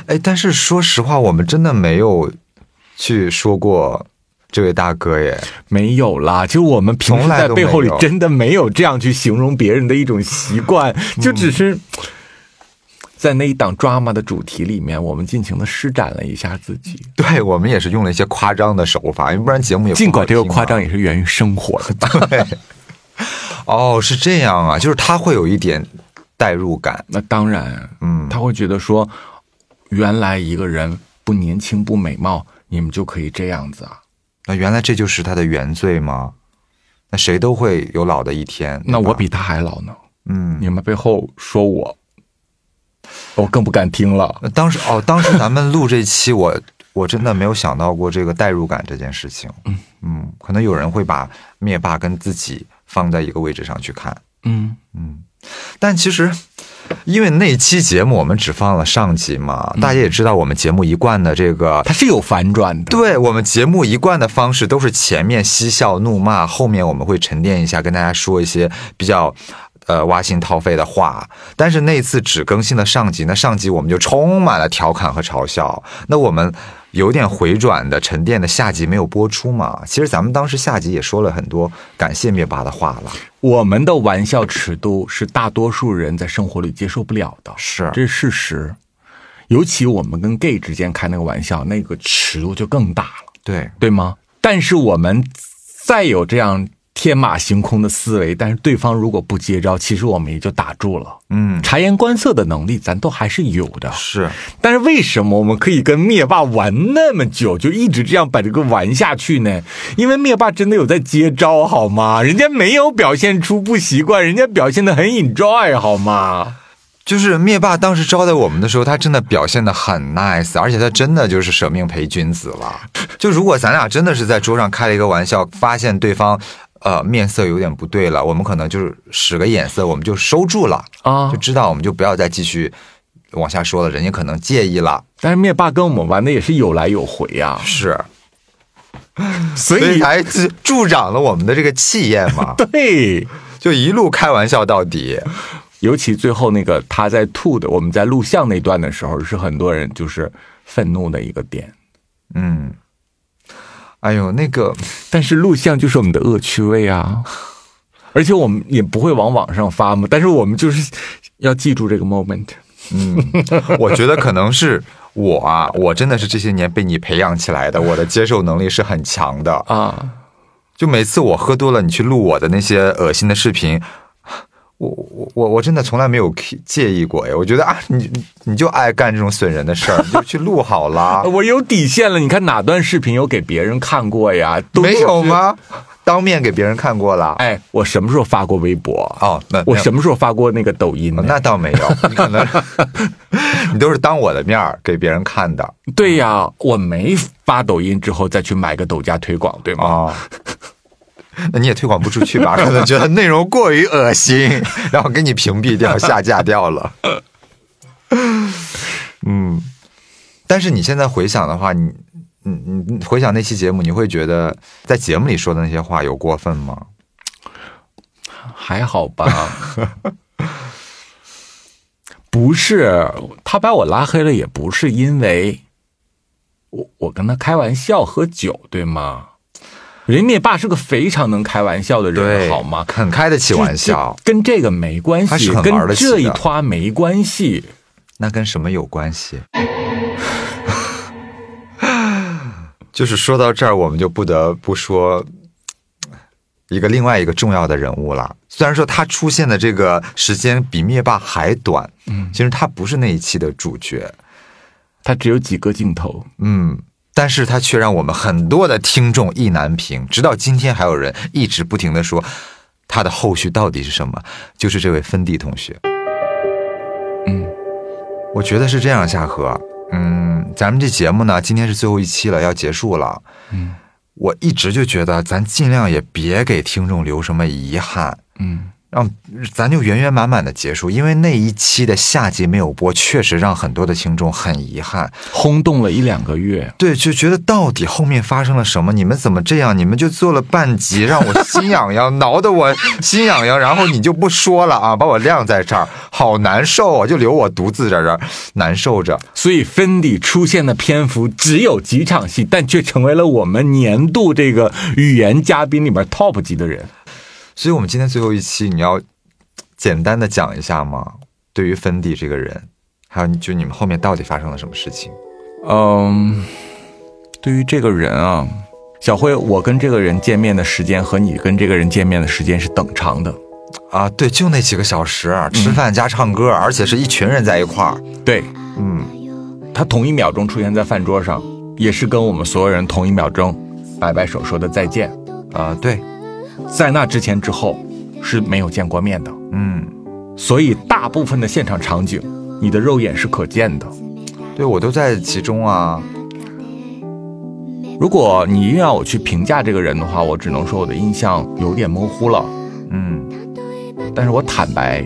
哎，但是说实话，我们真的没有去说过这位大哥耶。没有啦，就我们平时在背后里真的没有这样去形容别人的一种习惯，就只是在那一档 drama 的主题里面，我们尽情的施展了一下自己。对我们也是用了一些夸张的手法，要不然节目也不尽管这个夸张也是源于生活的，(laughs) 哦，是这样啊，就是他会有一点代入感。那当然，嗯他会觉得说，原来一个人不年轻不美貌，你们就可以这样子啊？那原来这就是他的原罪吗？那谁都会有老的一天。那我比他还老呢。嗯，你们背后说我，我更不敢听了。那当时哦，当时咱们录这期，我我真的没有想到过这个代入感这件事情。嗯嗯，可能有人会把灭霸跟自己放在一个位置上去看，嗯嗯，但其实。(laughs) 因为那期节目我们只放了上集嘛，嗯大家也知道我们节目一贯的这个它是有反转的。对我们节目一贯的方式都是前面嬉笑怒骂，后面我们会沉淀一下，跟大家说一些比较。呃，挖心掏肺的话，但是那次只更新了上集，那上集我们就充满了调侃和嘲笑。那我们有点回转的沉淀的下集没有播出嘛？其实咱们当时下集也说了很多感谢灭霸的话了。我们的玩笑尺度是大多数人在生活里接受不了的，是这是事实。尤其我们跟 gay 之间开那个玩笑，那个尺度就更大了，对，对吗？但是我们再有这样天马行空的思维，但是对方如果不接招，其实我们也就打住了。嗯，察言观色的能力，咱都还是有的。是但是为什么我们可以跟灭霸玩那么久，就一直这样把这个玩下去呢？因为灭霸真的有在接招，好吗？人家没有表现出不习惯，人家表现的很 enjoy，好吗？就是灭霸当时招待我们的时候，他真的表现的很 nice，而且他真的就是舍命陪君子了。就如果咱俩真的是在桌上开了一个玩笑，发现对方呃面色有点不对了，我们可能就是使个眼色，我们就收住了，啊就知道我们就不要再继续往下说了，人家可能介意了。但是灭霸跟我们玩的也是有来有回呀、是，所以才助助长了我们的这个气焰嘛，(laughs) 对，就一路开玩笑到底。尤其最后那个他在吐的，我们在录像那段的时候，是很多人就是愤怒的一个点。嗯，哎呦，那个但是录像就是我们的恶趣味啊，(laughs) 而且我们也不会往网上发嘛。但是我们就是要记住这个 moment。嗯我觉得可能是我啊，(laughs) 我真的是这些年被你培养起来的，我的接受能力是很强的。啊，就每次我喝多了，你去录我的那些恶心的视频，我我我我真的从来没有介意过呀，我觉得啊，你你就爱干这种损人的事儿，(laughs) 你就去录好了。(laughs) 我有底线了。你看哪段视频有给别人看过呀？都没有？吗？当面给别人看过了？哎，我什么时候发过微博？哦，那我什么时候发过那个抖音呢？那倒没有，你可能 (laughs) 你都是当我的面儿给别人看的对呀，我没发抖音之后再去买个抖加推广，对吗？哦。(laughs) 那你也推广不出去吧？可能觉得内容过于恶心，然后给你屏蔽掉、下架掉了。嗯，但是你现在回想的话，你你你回想那期节目，你会觉得在节目里说的那些话有过分吗？还好吧。不是，他把我拉黑了，也不是因为我我跟他开玩笑喝酒，对吗？人灭霸是个非常能开玩笑的人，好吗？很开得起玩笑，跟这个没关系，他是很跟这一趴没关系。那跟什么有关系？(laughs) 就是说到这儿，我们就不得不说一个另外一个重要的人物了。虽然说他出现的这个时间比灭霸还短，嗯，其实他不是那一期的主角，他只有几个镜头，嗯，但是他却让我们很多的听众意难平，直到今天还有人一直不停的说他的后续到底是什么，就是这位芬迪同学。嗯，我觉得是这样，夏荷，嗯，咱们这节目呢，今天是最后一期了，要结束了。嗯，我一直就觉得，咱尽量也别给听众留什么遗憾。嗯，让咱就圆圆满满的结束，因为那一期的下集没有播，确实让很多的听众很遗憾。轰动了一两个月。对，就觉得到底后面发生了什么？你们怎么这样？你们就做了半集，让我心痒痒，(laughs) 挠得我心痒痒，然后你就不说了啊，把我晾在这儿，好难受啊，就留我独自在这儿难受着。所以芬迪出现的篇幅只有几场戏，但却成为了我们年度这个语言嘉宾里面 top 级的人。所以，我们今天最后一期，你要简单的讲一下吗？对于芬迪这个人，还有就你们后面到底发生了什么事情？嗯，对于这个人啊，小辉，我跟这个人见面的时间和你跟这个人见面的时间是等长的。啊，对，就那几个小时，吃饭加唱歌，而且是一群人在一块儿。对，嗯，他同一秒钟出现在饭桌上，也是跟我们所有人同一秒钟摆摆手说的再见。啊，对，在那之前之后是没有见过面的，嗯，所以大部分的现场场景，你的肉眼是可见的。对我都在其中啊。如果你硬要我去评价这个人的话，我只能说我的印象有点模糊了。嗯，但是我坦白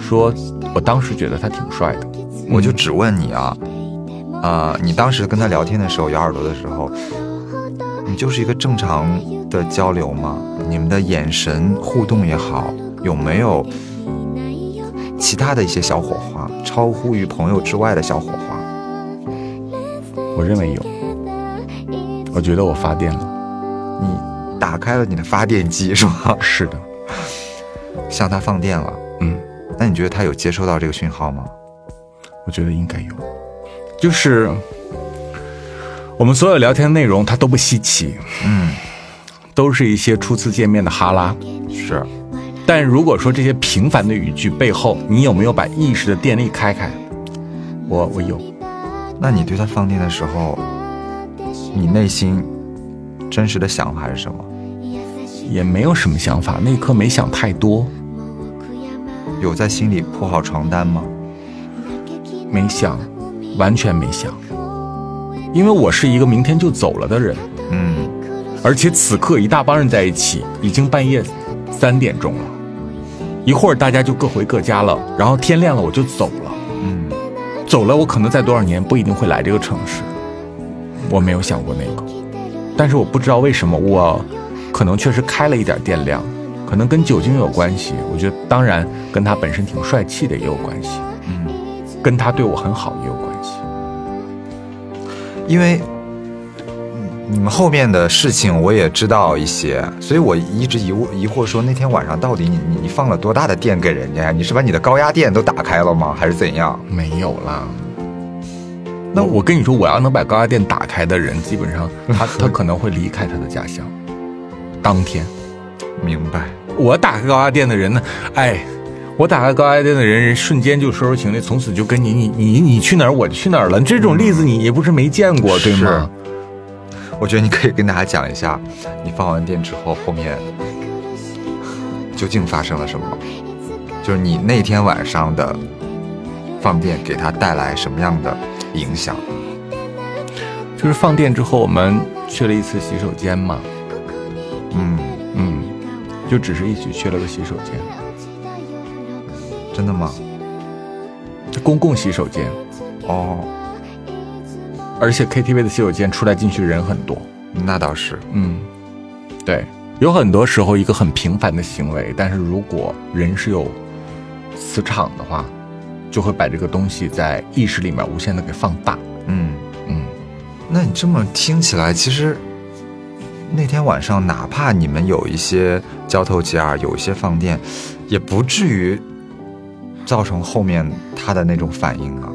说，我当时觉得他挺帅的。我就只问你啊，啊、你当时跟他聊天的时候，咬耳朵的时候，你就是一个正常的交流吗？你们的眼神互动也好，有没有其他的一些小火花，超乎于朋友之外的小火花？我认为有，我觉得我发电了。你打开了你的发电机是吗？是的，向他放电了。嗯，那你觉得他有接收到这个讯号吗？我觉得应该有，就是我们所有聊天内容，它都不稀奇，嗯，都是一些初次见面的哈拉。是。但如果说这些平凡的语句背后，你有没有把意识的电力开开？我我有，那你对他放电的时候，你内心真实的想法是什么？也没有什么想法，那一刻没想太多，有在心里铺好床单吗？没想，完全没想，因为我是一个明天就走了的人，嗯，而且此刻一大帮人在一起，已经半夜三点钟了，一会儿大家就各回各家了，然后天亮了我就走了，嗯，走了我可能在多少年不一定会来这个城市，我没有想过那个，但是我不知道为什么我可能确实开了一点电量，可能跟酒精有关系，我觉得当然跟他本身挺帅气的也有关系，嗯，跟他对我很好也有。因为嗯你们后面的事情我也知道一些，所以我一直疑惑疑惑说那天晚上到底你你你放了多大的电给人家呀？你是把你的高压电都打开了吗？还是怎样？没有啦。那我跟你说，我要能把高压电打开的人，基本上他他可能会离开他的家乡。当天，明白。我打开高压电的人呢，哎，我打开高压电的人，人瞬间就收拾行李，从此就跟你你你你去哪儿我就去哪儿了。这种例子你也不是没见过，对吗？我觉得你可以跟大家讲一下，你放完电之后后面究竟发生了什么，就是你那天晚上的放电给他带来什么样的影响？就是放电之后，我们去了一次洗手间嘛，嗯，嗯，就只是一起去了个洗手间，真的吗？公共洗手间，哦，而且 KTV 的洗手间出来进去人很多。那倒是，嗯，对，有很多时候一个很平凡的行为，但是如果人是有磁场的话，就会把这个东西在意识里面无限的给放大。嗯。嗯，那你这么听起来，其实那天晚上，哪怕你们有一些交头接耳，有一些放电，也不至于造成后面他的那种反应啊。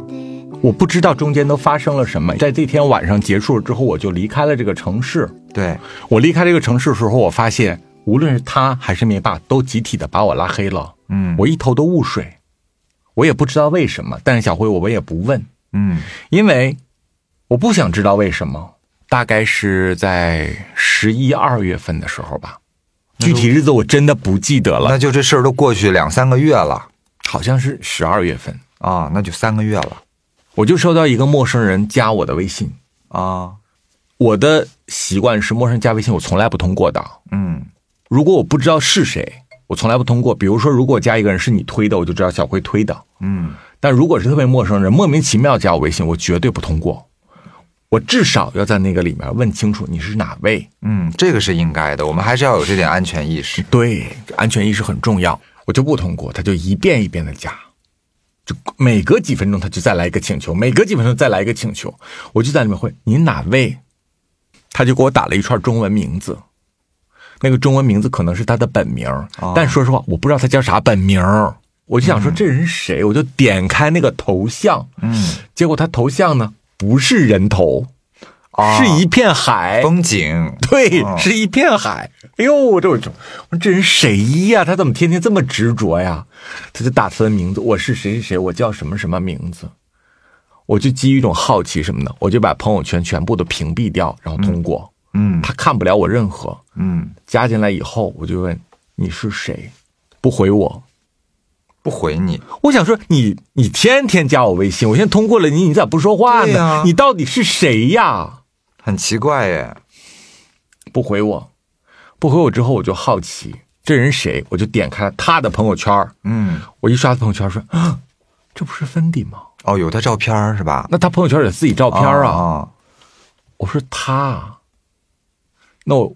我不知道中间都发生了什么。在这天晚上结束了之后，我就离开了这个城市。对，我离开这个城市的时候，我发现无论是他还是灭霸，都集体的把我拉黑了。嗯，我一头的雾水，我也不知道为什么。但是小辉，我我也不问，嗯因为我不想知道为什么。大概是在十一二月份的时候吧，具体日子我真的不记得了，那就这事儿都过去两三个月了好像是十二月份。啊，那就三个月了。我就收到一个陌生人加我的微信。啊，我的习惯是，陌生人加微信我从来不通过的。嗯如果我不知道是谁，我从来不通过。比如说，如果加一个人是你推的，我就知道小辉推的。嗯，但如果是特别陌生人，莫名其妙加我微信，我绝对不通过。我至少要在那个里面问清楚你是哪位。嗯，这个是应该的，我们还是要有这点安全意识。对，安全意识很重要。我就不通过，他就一遍一遍的加，就每隔几分钟他就再来一个请求，每隔几分钟再来一个请求，我就在里面会您哪位？他就给我打了一串中文名字，那个中文名字可能是他的本名，但说实话我不知道他叫啥本名。我就想说这人谁，我就点开那个头像，嗯，结果他头像呢不是人头，啊是一片海，风景，对，哦是一片海。哎呦，这我这这人谁呀？他怎么天天这么执着呀？他就打他的名字，我是谁谁谁，我叫什么什么名字。我就基于一种好奇什么的，我就把朋友圈全部都屏蔽掉，然后通过。嗯他看不了我任何。嗯，加进来以后，我就问你是谁，不回我。不回你，我想说你你天天加我微信，我现在通过了你，你咋不说话呢？你到底是谁呀？很奇怪耶。不回我，不回我之后我就好奇这人谁，我就点开了他的朋友圈儿嗯，我一刷他朋友圈说啊，这不是芬迪吗？哦，有他照片是吧？那他朋友圈有自己照片啊。啊，我说他，那我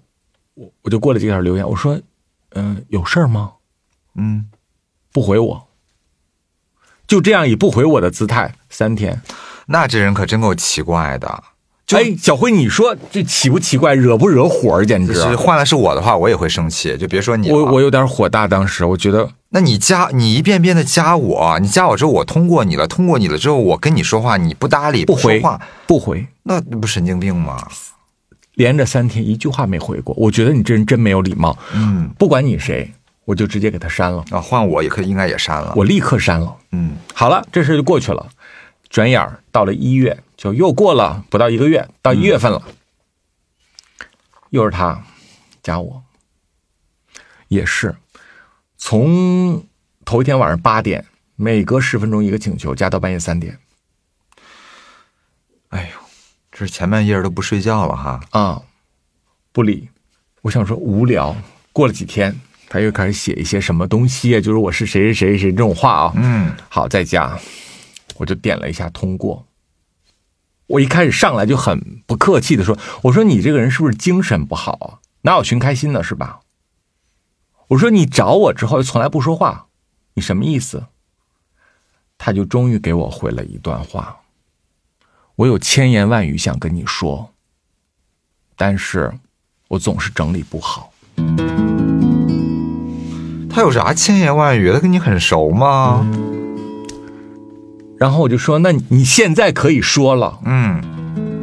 我我就过了几条留言，我说嗯、有事儿吗？嗯，不回我，就这样以不回我的姿态三天。那这人可真够奇怪的。就哎，小辉，你说这奇不奇怪，惹不惹火？简直！是换了是我的话，我也会生气。就别说你，我我有点火大，当时我觉得那你加你一遍遍的加我，你加我之后我通过你了，通过你了之后我跟你说话你不搭理不回话，不回，那不神经病吗？连着三天一句话没回过。我觉得你这人真没有礼貌。嗯不管你谁，我就直接给他删了，啊，换我也可以应该也删了。我立刻删了。嗯好了，这事就过去了。转眼儿到了一月，就又过了不到一个月，到一月份了，又是他加我，也是从头一天晚上八点，每隔十分钟一个请求，加到半夜三点哎呦，这是前半夜都不睡觉了哈。啊，不理。我想说无聊。过了几天，他又开始写一些什么东西啊，就是我是谁谁谁谁这种话啊。嗯好，在家，我就点了一下通过。我一开始上来就很不客气的说：“我说你这个人是不是精神不好啊？哪有寻开心的，是吧？”我说你找我之后又从来不说话，你什么意思？他就终于给我回了一段话。我有千言万语想跟你说，但是我总是整理不好。他有啥千言万语？他跟你很熟吗？然后我就说：“那你现在可以说了，嗯，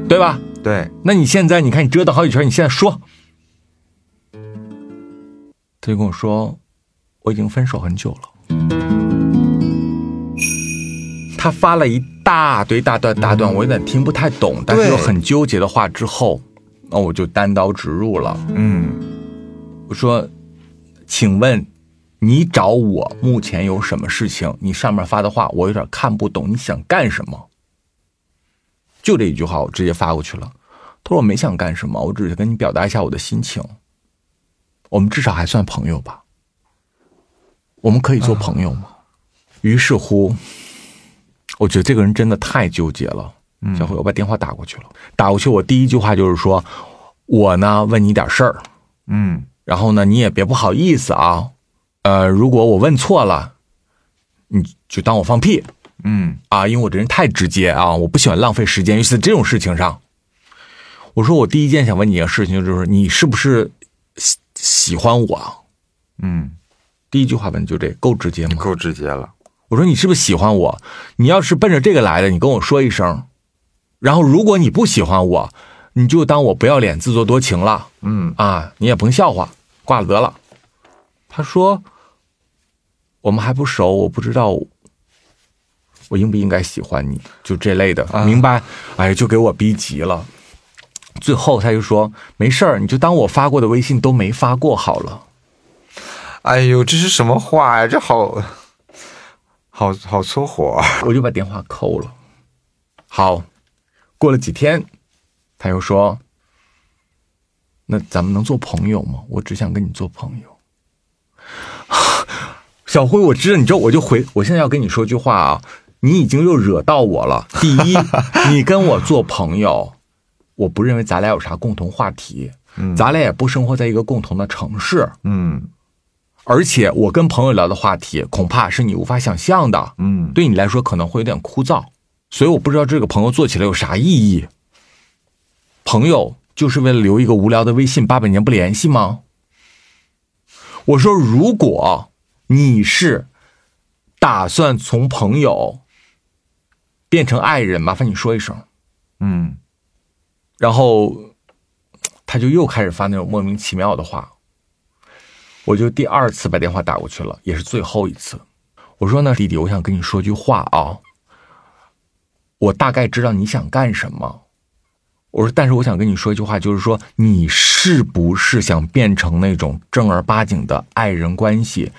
对吧？对，那你现在你看你折腾好几圈，你现在说。”他就跟我说：“我已经分手很久了。”他发了一大堆大段大段，我有点听不太懂，但是又很纠结的话之后，那我就单刀直入了。嗯，我说：“请问你找我目前有什么事情？你上面发的话我有点看不懂，你想干什么？”就这一句话，我直接发过去了。他说：“我没想干什么，我只是跟你表达一下我的心情。我们至少还算朋友吧？我们可以做朋友吗？”于是乎，我觉得这个人真的太纠结了。小辉，我把电话打过去了。打过去，我第一句话就是说：“我呢问你点事儿。”嗯，然后呢，你也别不好意思啊，呃，如果我问错了，你就当我放屁嗯，啊，因为我这人太直接啊，我不喜欢浪费时间，尤其在这种事情上。我说我第一件想问你的事情就是你是不是喜喜欢我？嗯，第一句话问就这，够直接吗？够直接了。我说你是不是喜欢我？你要是奔着这个来的，你跟我说一声。然后如果你不喜欢我，你就当我不要脸、自作多情了。嗯，啊，你也甭笑话，挂了得了。他说我们还不熟，我不知道我应不应该喜欢你，就这类的，啊明白？哎，就给我逼急了。最后他就说没事儿，你就当我发过的微信都没发过好了。哎呦，这是什么话呀？这好，好好搓火。我就把电话扣了。好，过了几天，他又说：“那咱们能做朋友吗？我只想跟你做朋友。”小辉，我知道，你知道，我就回，我现在要跟你说句话啊，你已经又惹到我了。第一，(laughs) 你跟我做朋友，我不认为咱俩有啥共同话题，嗯咱俩也不生活在一个共同的城市，嗯而且我跟朋友聊的话题，恐怕是你无法想象的，嗯，对你来说可能会有点枯燥，所以我不知道这个朋友做起来有啥意义。朋友就是为了留一个无聊的微信，八百年不联系吗？我说，如果你是打算从朋友变成爱人，麻烦你说一声。嗯然后他就又开始发那种莫名其妙的话，我就第二次把电话打过去了，也是最后一次。我说呢，弟弟，我想跟你说句话啊，我大概知道你想干什么。我说，但是我想跟你说一句话，就是说，你是不是想变成那种正儿八经的爱人关系？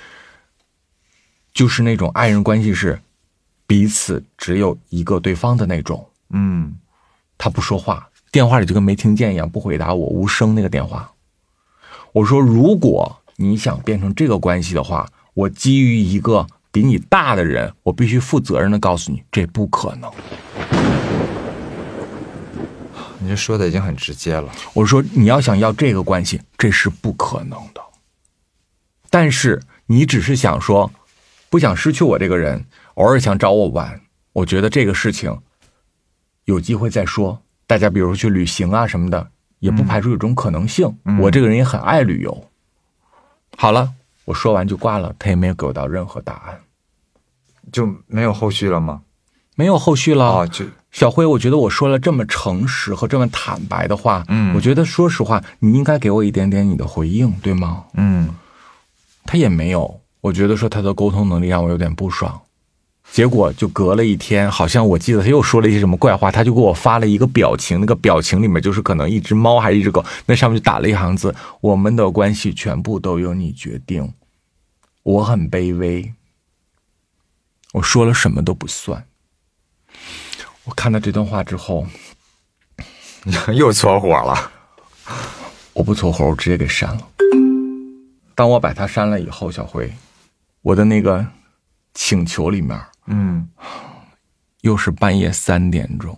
就是那种爱人关系是彼此只有一个对方的那种。嗯他不说话，电话里就跟没听见一样，不回答我，无声那个电话。我说，如果你想变成这个关系的话，我基于一个比你大的人，我必须负责任的告诉你，这不可能。你这说的已经很直接了。我说，你要想要这个关系，这是不可能的。但是你只是想说，不想失去我这个人，偶尔想找我玩，我觉得这个事情有机会再说。大家比如去旅行啊什么的，也不排除有这种可能性。我这个人也很爱旅游。好了，我说完就挂了，他也没有给我到任何答案，就没有后续了吗？没有后续了。哦，就小辉，我觉得我说了这么诚实和这么坦白的话，嗯我觉得说实话，你应该给我一点点你的回应，对吗？嗯他也没有，我觉得说他的沟通能力让我有点不爽。结果就隔了一天，好像我记得他又说了一些什么怪话，他就给我发了一个表情，那个表情里面就是可能一只猫还是一只狗，那上面就打了一行字：“我们的关系全部都由你决定。”我很卑微，我说了什么都不算。我看到这段话之后，(laughs) 又搓火了。我不搓火，我直接给删了。当我把它删了以后，小辉，我的那个请求里面嗯又是半夜三点钟，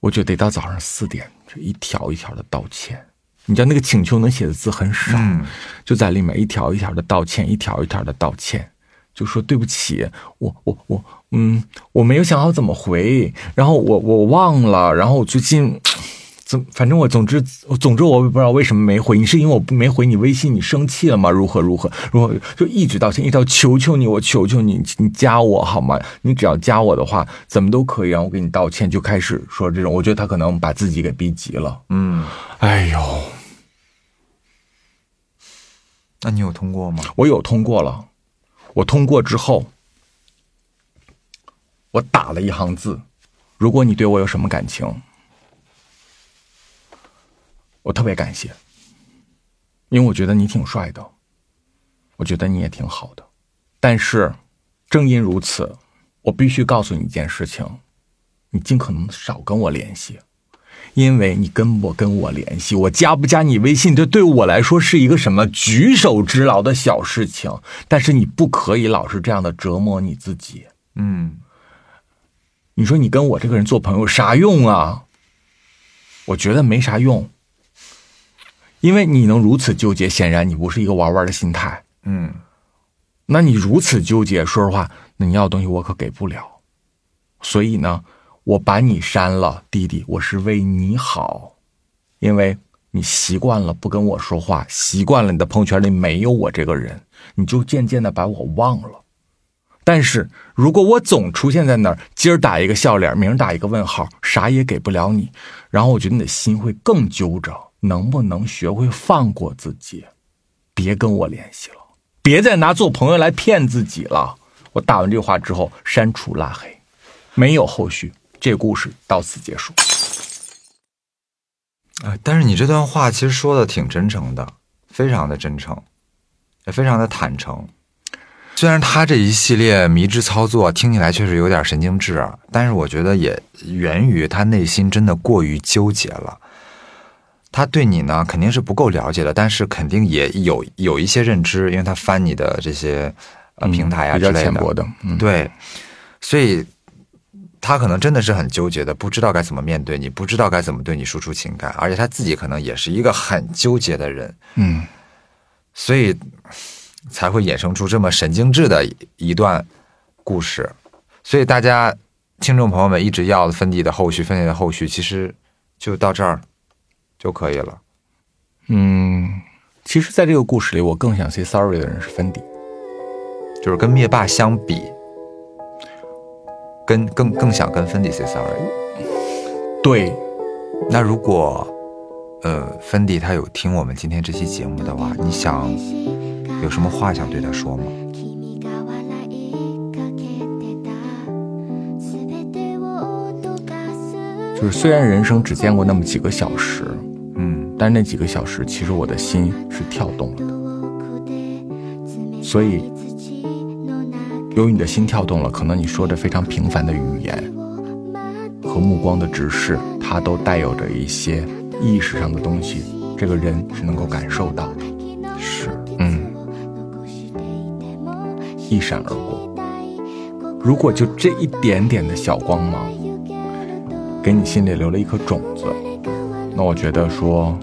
我就得得到早上四点，就一条一条的道歉。你知道那个请求能写的字很少，嗯就在里面一条一条的道歉，一条一条的道歉，就说对不起，我我我，嗯，我没有想好怎么回，然后我我忘了，然后我最近。怎反正我总之总之我也不知道为什么没回你，是因为我不没回你微信，你生气了吗？如何如何如何？就一直道歉，一直到求求你，我求求你，你加我好吗？你只要加我的话，怎么都可以让我给你道歉。就开始说这种，我觉得他可能把自己给逼急了。嗯，哎呦，那你有通过吗？我有通过了，我通过之后，我打了一行字：如果你对我有什么感情，我特别感谢，因为我觉得你挺帅的，我觉得你也挺好的，但是正因如此，我必须告诉你一件事情，你尽可能少跟我联系。因为你跟我跟我联系，我加不加你微信，这对我来说是一个什么举手之劳的小事情。但是你不可以老是这样的折磨你自己。嗯你说你跟我这个人做朋友有啥用啊？我觉得没啥用，因为你能如此纠结，显然你不是一个玩玩的心态。嗯那你如此纠结，说实话，那你要的东西我可给不了。所以呢，我把你删了，弟弟，我是为你好，因为你习惯了不跟我说话，习惯了你的朋友圈里没有我这个人，你就渐渐的把我忘了。但是如果我总出现在那儿，今儿打一个笑脸，明儿打一个问号，啥也给不了你，然后我觉得你的心会更揪着。能不能学会放过自己，别跟我联系了，别再拿做朋友来骗自己了。我打完这话之后，删除拉黑，没有后续，这故事到此结束。啊，但是你这段话其实说的挺真诚的，非常的真诚，也非常的坦诚。虽然他这一系列迷之操作听起来确实有点神经质，啊但是我觉得也源于他内心真的过于纠结了。他对你呢肯定是不够了解的，但是肯定也有有一些认知，因为他翻你的这些呃嗯平台啊比较之类浅薄的，嗯，对，所以他可能真的是很纠结的，不知道该怎么面对你，不知道该怎么对你输出情感，而且他自己可能也是一个很纠结的人，嗯，所以才会衍生出这么神经质的一段故事。所以大家听众朋友们一直要芬迪的后续，芬迪的后续，其实就到这儿就可以了。嗯，其实，在这个故事里，我更想 say sorry 的人是芬迪。就是跟灭霸相比，跟更更想跟芬迪 say sorry。对，那如果呃芬迪他有听我们今天这期节目的话，你想有什么话想对他说吗？就是虽然人生只见过那么几个小时，嗯，但那几个小时，其实我的心是跳动了的。所以，由于你的心跳动了，可能你说着非常平凡的语言和目光的直视，它都带有着一些意识上的东西，这个人是能够感受到的。是，嗯，一闪而过。如果就这一点点的小光芒，给你心里留了一颗种子，那我觉得说，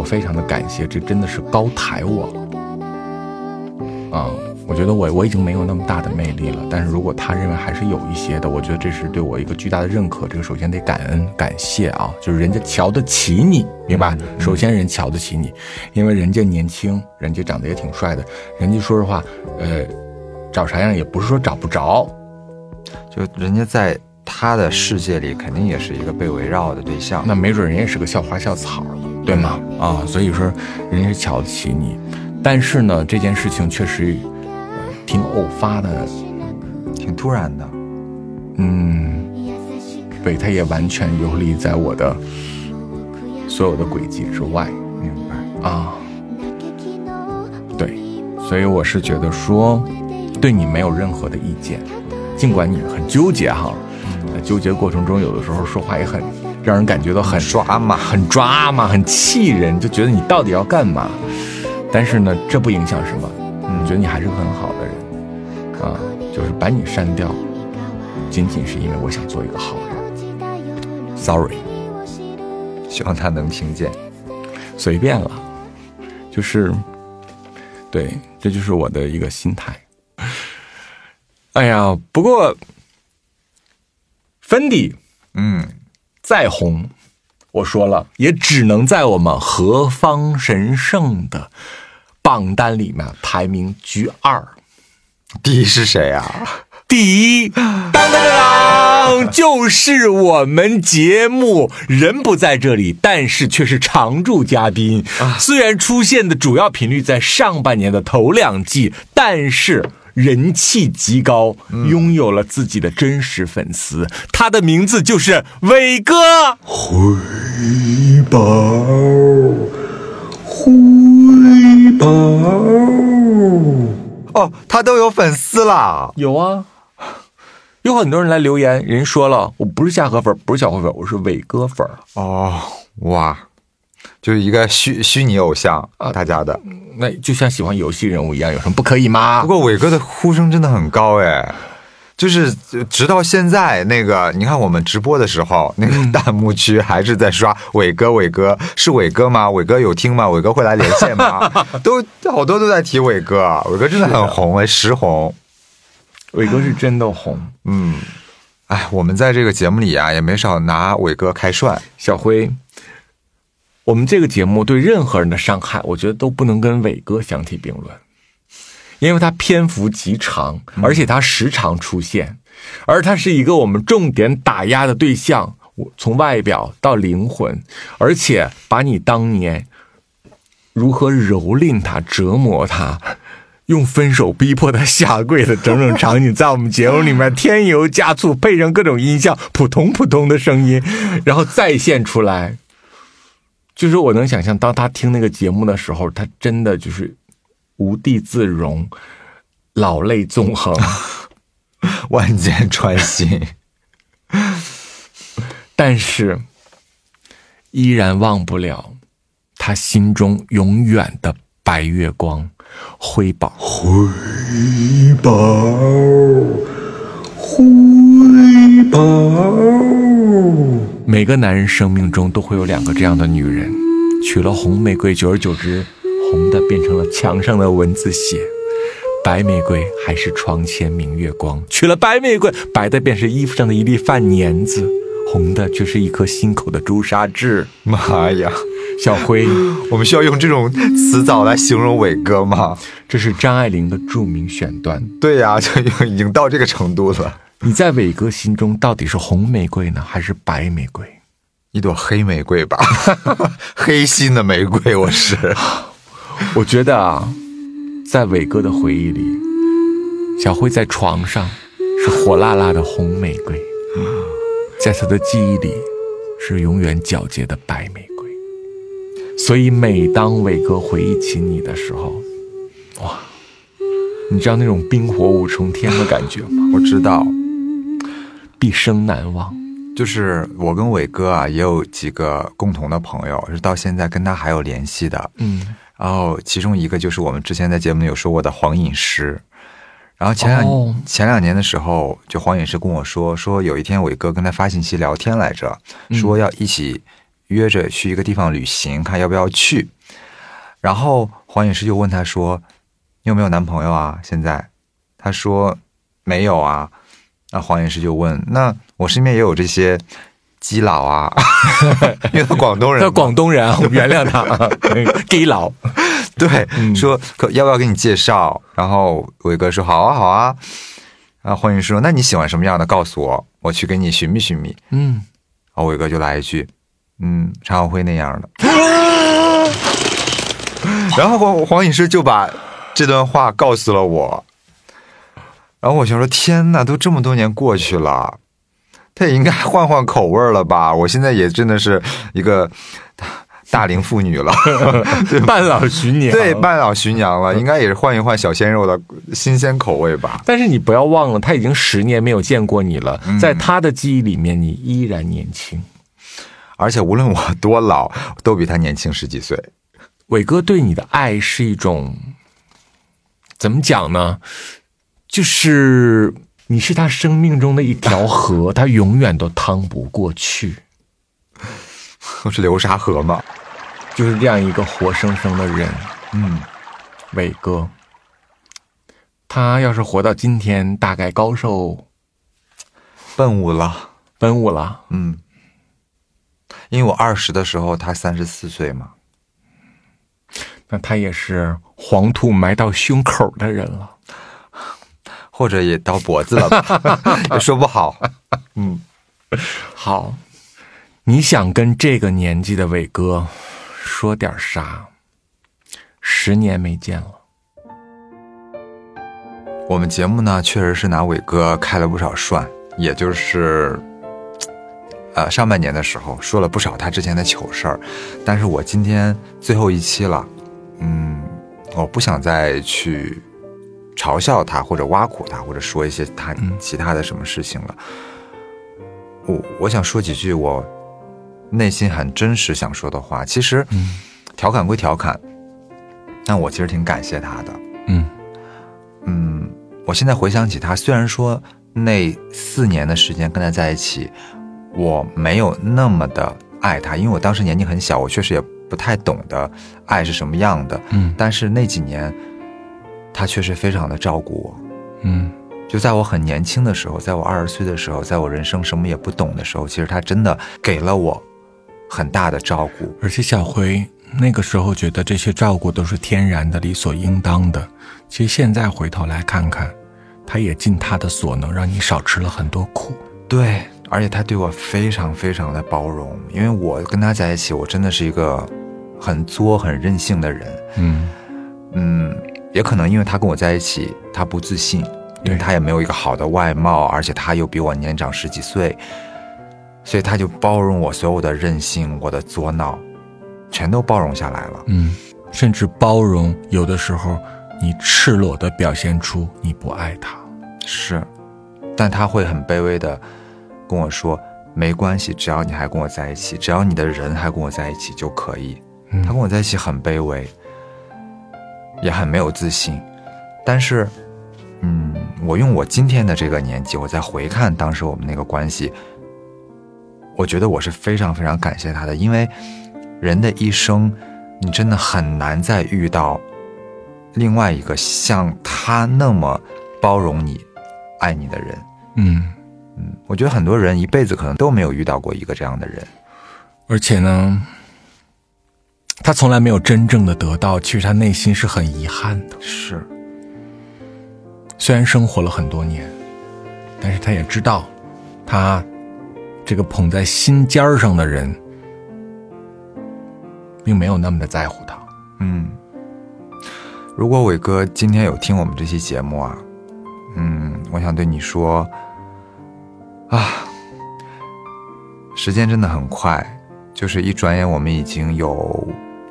我非常的感谢，这真的是高抬我了。啊，我觉得我我已经没有那么大的魅力了，但是如果他认为还是有一些的，我觉得这是对我一个巨大的认可。这个首先得感恩感谢啊，就是人家瞧得起你，明白？首先人瞧得起你，因为人家年轻，人家长得也挺帅的，人家说实话，呃，找啥样也不是说找不着，就人家在他的世界里，肯定也是一个被围绕的对象。那没准人也是个校花校草，对吗？啊，所以说人家是瞧得起你，但是呢，这件事情确实、呃、挺偶发的，挺突然的，嗯，对，他也完全游离在我的所有的轨迹之外明白？啊。对，所以我是觉得说，对你没有任何的意见，尽管你很纠结哈，在纠结过程中，有的时候说话也很让人感觉到很抓嘛，很抓嘛，很气人，就觉得你到底要干嘛？但是呢，这不影响什么，嗯觉得你还是个很好的人啊，就是把你删掉，仅仅是因为我想做一个好人。Sorry，希望他能听见。随便了，就是，对，这就是我的一个心态。哎呀，不过，芬迪嗯，再红，我说了，也只能在我们何方神圣的榜单里面排名居二。第一是谁啊？第一，当当当当，就是我们节目人不在这里，但是却是常驻嘉宾。虽然出现的主要频率在上半年的头两季，但是人气极高，拥有了自己的真实粉丝。他的名字就是伟哥。回报，回报。哦，他都有粉丝了。有啊，有很多人来留言，人说了，我不是夏河粉，不是小河粉，我是伟哥粉。哦，哇，就是一个虚虚拟偶像啊，大家的。那就像喜欢游戏人物一样，有什么不可以吗不？过伟哥的呼声真的很高哎，就是直到现在，那个你看我们直播的时候，那个弹幕区还是在刷伟哥，伟哥是伟哥吗？伟哥有听吗？伟哥会来连线吗？(laughs) 都好多都在提伟哥，伟哥真的很红哎，实红。伟哥是真的红。嗯，哎，我们在这个节目里啊，也没少拿伟哥开涮。小辉，我们这个节目对任何人的伤害，我觉得都不能跟伟哥相提并论，因为他篇幅极长，而且他时常出现，而他是一个我们重点打压的对象，我从外表到灵魂，而且把你当年如何蹂躏他、折磨他。用分手逼迫他下跪的整整场景，在我们节目里面 (laughs) 添油加醋，配上各种音效，扑通扑通的声音，然后再现出来。就是我能想象，当他听那个节目的时候，他真的就是无地自容，老泪纵横。(laughs) 万箭穿心。(laughs) 但是依然忘不了他心中永远的白月光，辉宝。辉宝，辉宝。每个男人生命中都会有两个这样的女人，娶了红玫瑰，久而久之，红的变成了墙上的蚊子血；白玫瑰还是床前明月光。娶了白玫瑰，白的便是衣服上的一粒饭粘子，红的却是一颗心口的朱砂痣。妈呀！小辉，我们需要用这种词藻来形容伟哥吗？(laughs) 这是张爱玲的著名选段。对呀、就已经到这个程度了。你在伟哥心中到底是红玫瑰呢，还是白玫瑰？一朵黑玫瑰吧，(laughs) 黑心的玫瑰，我是。(laughs) 我觉得啊，在伟哥的回忆里，小辉在床上是火辣辣的红玫瑰，在他的记忆里是永远皎洁的白玫瑰。所以每当伟哥回忆起你的时候，哇，你知道那种冰火五重天的感觉吗？我知道，毕生难忘。就是我跟伟哥啊，也有几个共同的朋友，是到现在跟他还有联系的。嗯，然后其中一个就是我们之前在节目里有说过的黄饮诗。然后前两、哦前两年的时候，就黄饮诗跟我说，说有一天伟哥跟他发信息聊天来着，说要一起约着去一个地方旅行，看要不要去。然后黄饮诗就问他说：“你有没有男朋友啊？现在？”他说：“没有啊。”那黄饮诗就问：“那我身边也有这些基佬啊，(laughs) 因为他广东人嘛，他广东人啊，我原谅他啊，(laughs) gay 佬。对，说可要不要给你介绍？然后伟哥说好啊好啊。然后黄云说那你喜欢什么样的？告诉我，我去给你寻觅寻觅。嗯，然后伟哥就来一句，嗯，常小辉那样的。(laughs) 然后黄黄饮诗就把这段话告诉了我。然后我想说，天呐，都这么多年过去了，他也应该换换口味了吧？我现在也真的是一个大龄妇女了，(laughs) 对半老徐娘。对，半老徐娘了，应该也是换一换小鲜肉的新鲜口味吧。但是你不要忘了，他已经十年没有见过你了，在他的记忆里面，你依然年轻。而且无论我多老，都比他年轻十几岁。伟哥对你的爱是一种，怎么讲呢？就是你是他生命中的一条河，他永远都趟不过去。我是流沙河吗，就是这样一个活生生的人，嗯，伟哥。他要是活到今天，大概高寿奔五了，奔五了。嗯，因为我二十的时候，他三十四岁嘛。那他也是黄土埋到胸口的人了。或者也到脖子了吧，(laughs) 也说不好。嗯，好，你想跟这个年纪的伟哥说点啥？十年没见了，我们节目呢，确实是拿伟哥开了不少涮，也就是，呃，上半年的时候说了不少他之前的糗事儿，但是我今天最后一期了，嗯，我不想再去嘲笑他或者挖苦他，或者说一些他其他的什么事情了。我我想说几句我内心很真实想说的话。其实，调侃归调侃，但我其实挺感谢他的。嗯嗯，我现在回想起他，虽然说那四年的时间跟他在一起，我没有那么的爱他，因为我当时年纪很小，我确实也不太懂得爱是什么样的。嗯但是那几年，他确实非常的照顾我。嗯就在我很年轻的时候，在我二十岁的时候，在我人生什么也不懂的时候，其实他真的给了我很大的照顾。而且小辉那个时候觉得这些照顾都是天然的、理所应当的。其实现在回头来看看，他也尽他的所能，让你少吃了很多苦。对，而且他对我非常非常的包容，因为我跟他在一起，我真的是一个很作、很任性的人。嗯嗯，也可能因为他跟我在一起，他不自信，因为他也没有一个好的外貌，而且他又比我年长十几岁，所以他就包容我所有的任性，我的作闹，全都包容下来了。嗯，甚至包容有的时候你赤裸的表现出你不爱他。是，但他会很卑微的跟我说：“没关系，只要你还跟我在一起，只要你的人还跟我在一起就可以。嗯他跟我在一起很卑微，也很没有自信，但是，嗯，我用我今天的这个年纪，我再回看当时我们那个关系，我觉得我是非常非常感谢他的，因为人的一生，你真的很难再遇到另外一个像他那么包容你、爱你的人。嗯，嗯，我觉得很多人一辈子可能都没有遇到过一个这样的人。而且呢，他从来没有真正的得到，其实他内心是很遗憾的。是，虽然生活了很多年，但是他也知道，他这个捧在心尖儿上的人，并没有那么的在乎他。嗯，如果伟哥今天有听我们这期节目啊，嗯，我想对你说，啊，时间真的很快，就是一转眼我们已经有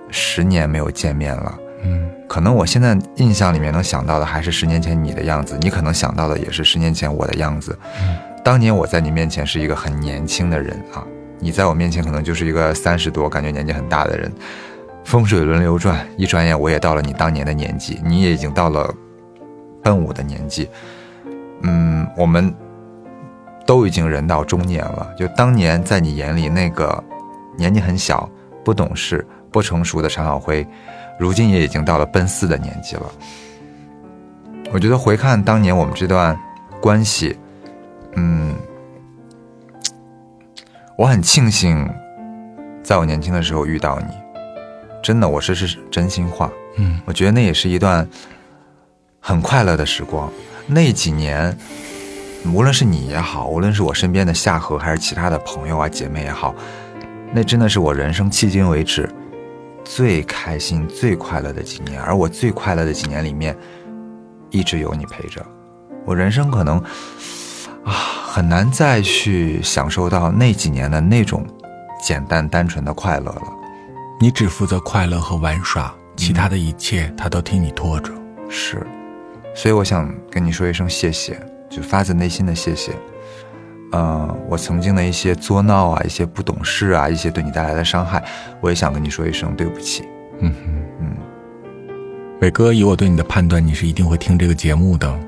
十年没有见面了。嗯，可能我现在印象里面能想到的还是十年前你的样子，你可能想到的也是十年前我的样子。当年我在你面前是一个很年轻的人啊，你在我面前可能就是一个三十多，感觉年纪很大的人。风水轮流转，一转眼我也到了你当年的年纪，你也已经到了奔五的年纪。嗯，我们都已经人到中年了。就当年在你眼里那个年纪很小、不懂事、不成熟的常小辉，如今也已经到了奔四的年纪了。我觉得回看当年我们这段关系，嗯，我很庆幸，在我年轻的时候遇到你，真的，我这是真心话。嗯，我觉得那也是一段很快乐的时光。那几年，无论是你也好，无论是我身边的夏荷，还是其他的朋友啊、姐妹也好，那真的是我人生迄今为止最开心、最快乐的几年。而我最快乐的几年里面，一直有你陪着。我人生可能啊，很难再去享受到那几年的那种简单单纯的快乐了。你只负责快乐和玩耍，其他的一切他都替你拖着。是，所以我想跟你说一声谢谢，就发自内心的谢谢。嗯、我曾经的一些作闹啊，一些不懂事啊，一些对你带来的伤害，我也想跟你说一声对不起。嗯哼，嗯，伟哥，以我对你的判断，你是一定会听这个节目的。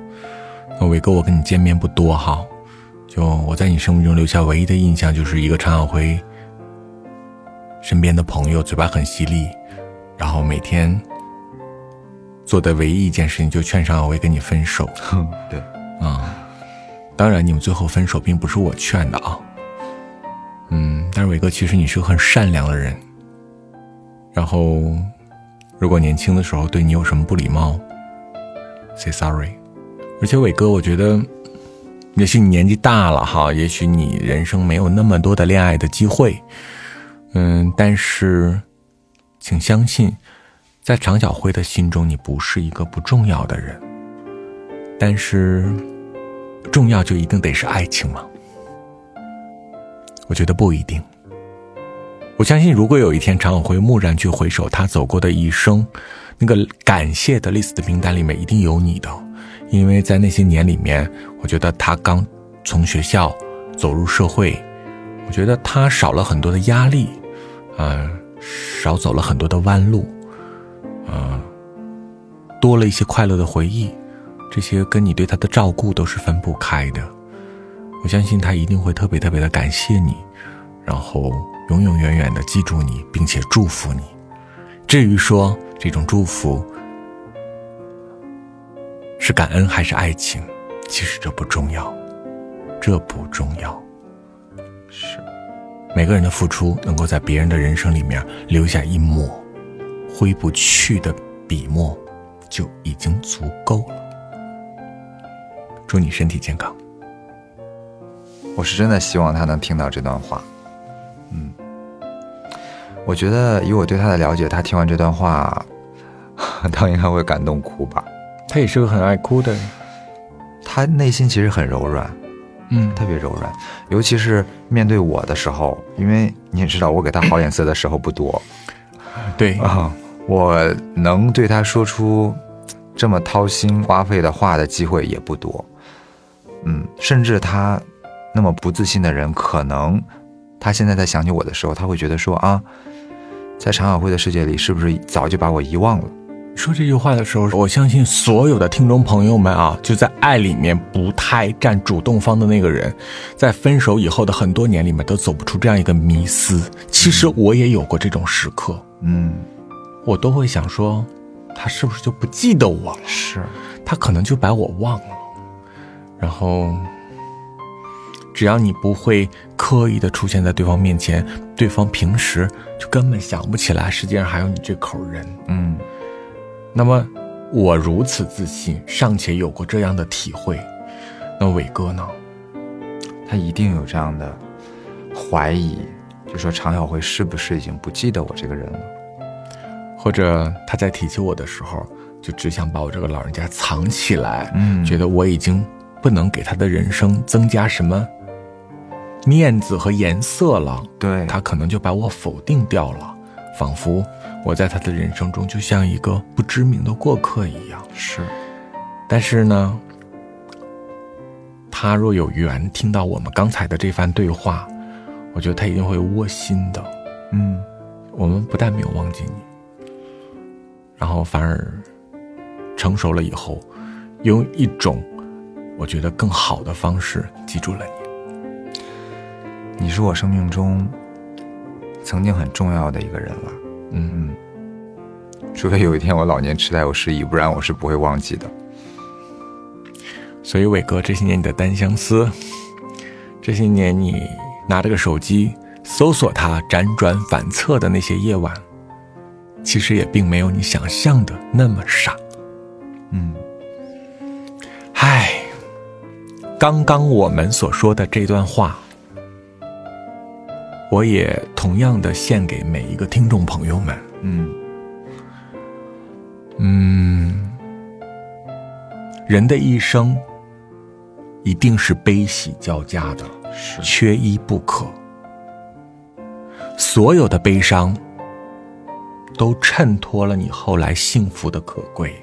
那伟哥，我跟你见面不多哈，就我在你生命中留下唯一的印象就是一个常小辉身边的朋友，嘴巴很犀利，然后每天做的唯一一件事情就劝常小辉跟你分手。哼，(laughs) 对，啊，当然你们最后分手并不是我劝的啊。嗯，但是伟哥，其实你是个很善良的人。然后，如果年轻的时候对你有什么不礼貌，say sorry。而且伟哥，我觉得，也许你年纪大了哈，也许你人生没有那么多的恋爱的机会，嗯，但是，请相信，在常小辉的心中，你不是一个不重要的人。但是，重要就一定得是爱情吗？我觉得不一定。我相信，如果有一天常永辉蓦然去回首他走过的一生，那个感谢的 list 名单里面一定有你的，因为在那些年里面，我觉得他刚从学校走入社会，我觉得他少了很多的压力，呃，少走了很多的弯路，呃，多了一些快乐的回忆，这些跟你对他的照顾都是分不开的。我相信他一定会特别特别的感谢你，然后永永远远的记住你，并且祝福你。至于说这种祝福是感恩还是爱情，其实这不重要，这不重要。是，每个人的付出能够在别人的人生里面留下一抹挥不去的笔墨，就已经足够了。祝你身体健康。我是真的希望他能听到这段话。嗯，我觉得以我对他的了解，他听完这段话，(laughs) 他应该会感动哭吧。他也是个很爱哭的人。他内心其实很柔软，嗯，特别柔软，尤其是面对我的时候，因为你也知道，我给他好脸色的时候不多 (clears throat) 对，啊，我能对他说出这么掏心花肺的话的机会也不多。嗯，甚至他那么不自信的人，可能他现在在想起我的时候，他会觉得说啊，在常小慧的世界里，是不是早就把我遗忘了？说这句话的时候，我相信所有的听众朋友们啊，就在爱里面不太占主动方的那个人，在分手以后的很多年里面都走不出这样一个迷思。其实我也有过这种时刻，嗯，我都会想说，他是不是就不记得我了？是，他可能就把我忘了。然后，只要你不会刻意的出现在对方面前，对方平时就根本想不起来世界上还有你这口人。嗯，那么我如此自信，尚且有过这样的体会，那伟哥呢？他一定有这样的怀疑，就说常小辉是不是已经不记得我这个人了？或者他在提起我的时候，就只想把我这个老人家藏起来，嗯觉得我已经不能给他的人生增加什么面子和颜色了，对他可能就把我否定掉了，仿佛我在他的人生中就像一个不知名的过客一样。是，但是呢，他若有缘听到我们刚才的这番对话，我觉得他一定会窝心的。嗯，我们不但没有忘记你，然后反而成熟了以后，用一种我觉得更好的方式记住了你。你是我生命中曾经很重要的一个人了。嗯嗯，除非有一天我老年痴呆有失忆，不然我是不会忘记的。所以伟哥，这些年你的单相思，这些年你拿着个手机搜索他辗转反侧的那些夜晚，其实也并没有你想象的那么傻。嗯，唉，刚刚我们所说的这段话，我也同样的献给每一个听众朋友们。嗯，嗯，人的一生一定是悲喜交加的，是缺一不可。所有的悲伤都衬托了你后来幸福的可贵。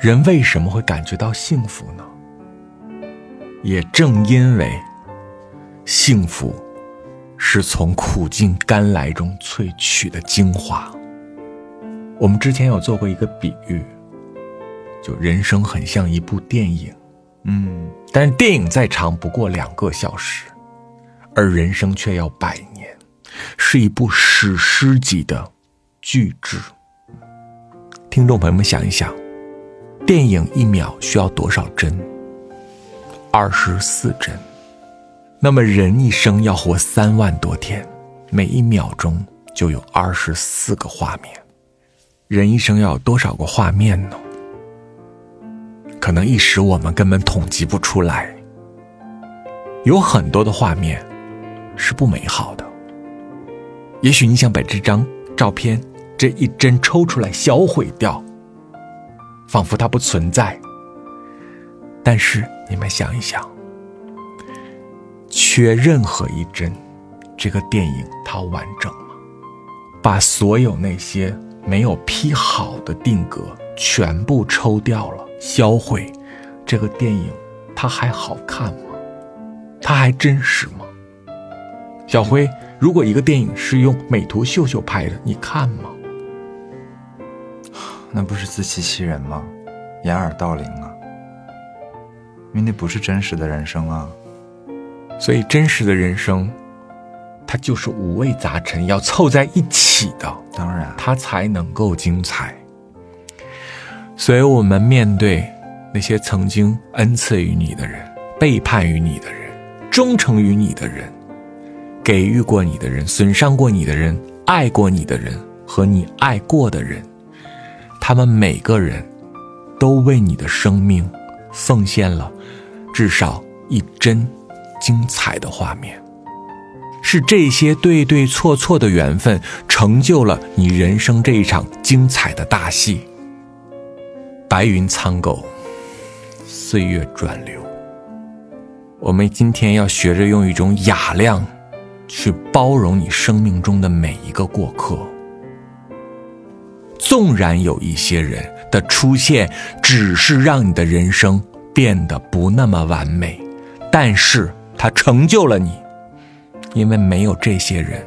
人为什么会感觉到幸福呢？也正因为幸福是从苦尽甘来中萃取的精华。我们之前有做过一个比喻，就人生很像一部电影，嗯，但是电影再长不过两个小时，而人生却要百年，是一部史诗级的巨制。听众朋友们想一想，电影一秒需要多少帧？二十四帧。那么人一生要活三万多天，每一秒钟就有二十四个画面。人一生要有多少个画面呢？可能一时我们根本统计不出来。有很多的画面是不美好的。也许你想把这张照片这一帧抽出来销毁掉，仿佛它不存在。但是你们想一想，缺任何一帧，这个电影它完整吗？把所有那些没有 P 好的定格全部抽掉了，销毁，这个电影它还好看吗？它还真实吗？小辉，如果一个电影是用美图秀秀拍的，你看吗？那不是自欺欺人吗？掩耳盗铃啊！因为那不是真实的人生啊。所以真实的人生，它就是五味杂陈，要凑在一起的，当然，它才能够精彩。所以，我们面对那些曾经恩赐于你的人、背叛于你的人、忠诚于你的人、给予过你的人、损伤过你的人、爱过你的人和你爱过的人，他们每个人都为你的生命奉献了至少一帧精彩的画面。是这些对对错错的缘分，成就了你人生这一场精彩的大戏。白云苍狗，岁月转流。我们今天要学着用一种雅量，去包容你生命中的每一个过客。纵然有一些人的出现只是让你的人生变得不那么完美，但是它成就了你，因为没有这些人，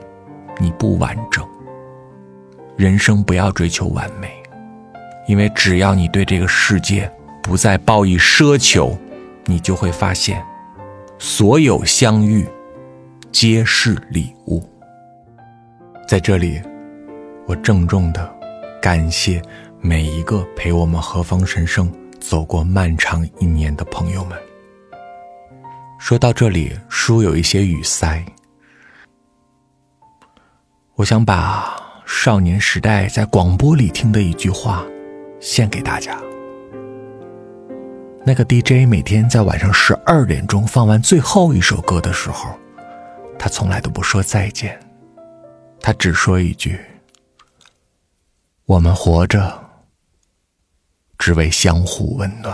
你不完整。人生不要追求完美，因为只要你对这个世界不再抱以奢求，你就会发现，所有相遇皆是礼物。在这里，我郑重的感谢每一个陪我们和风神圣走过漫长一年的朋友们。说到这里，书有一些语塞，我想把少年时代在广播里听的一句话献给大家。那个 DJ 每天在晚上十二点钟放完最后一首歌的时候，他从来都不说再见。他只说一句：“我们活着，只为相互温暖。”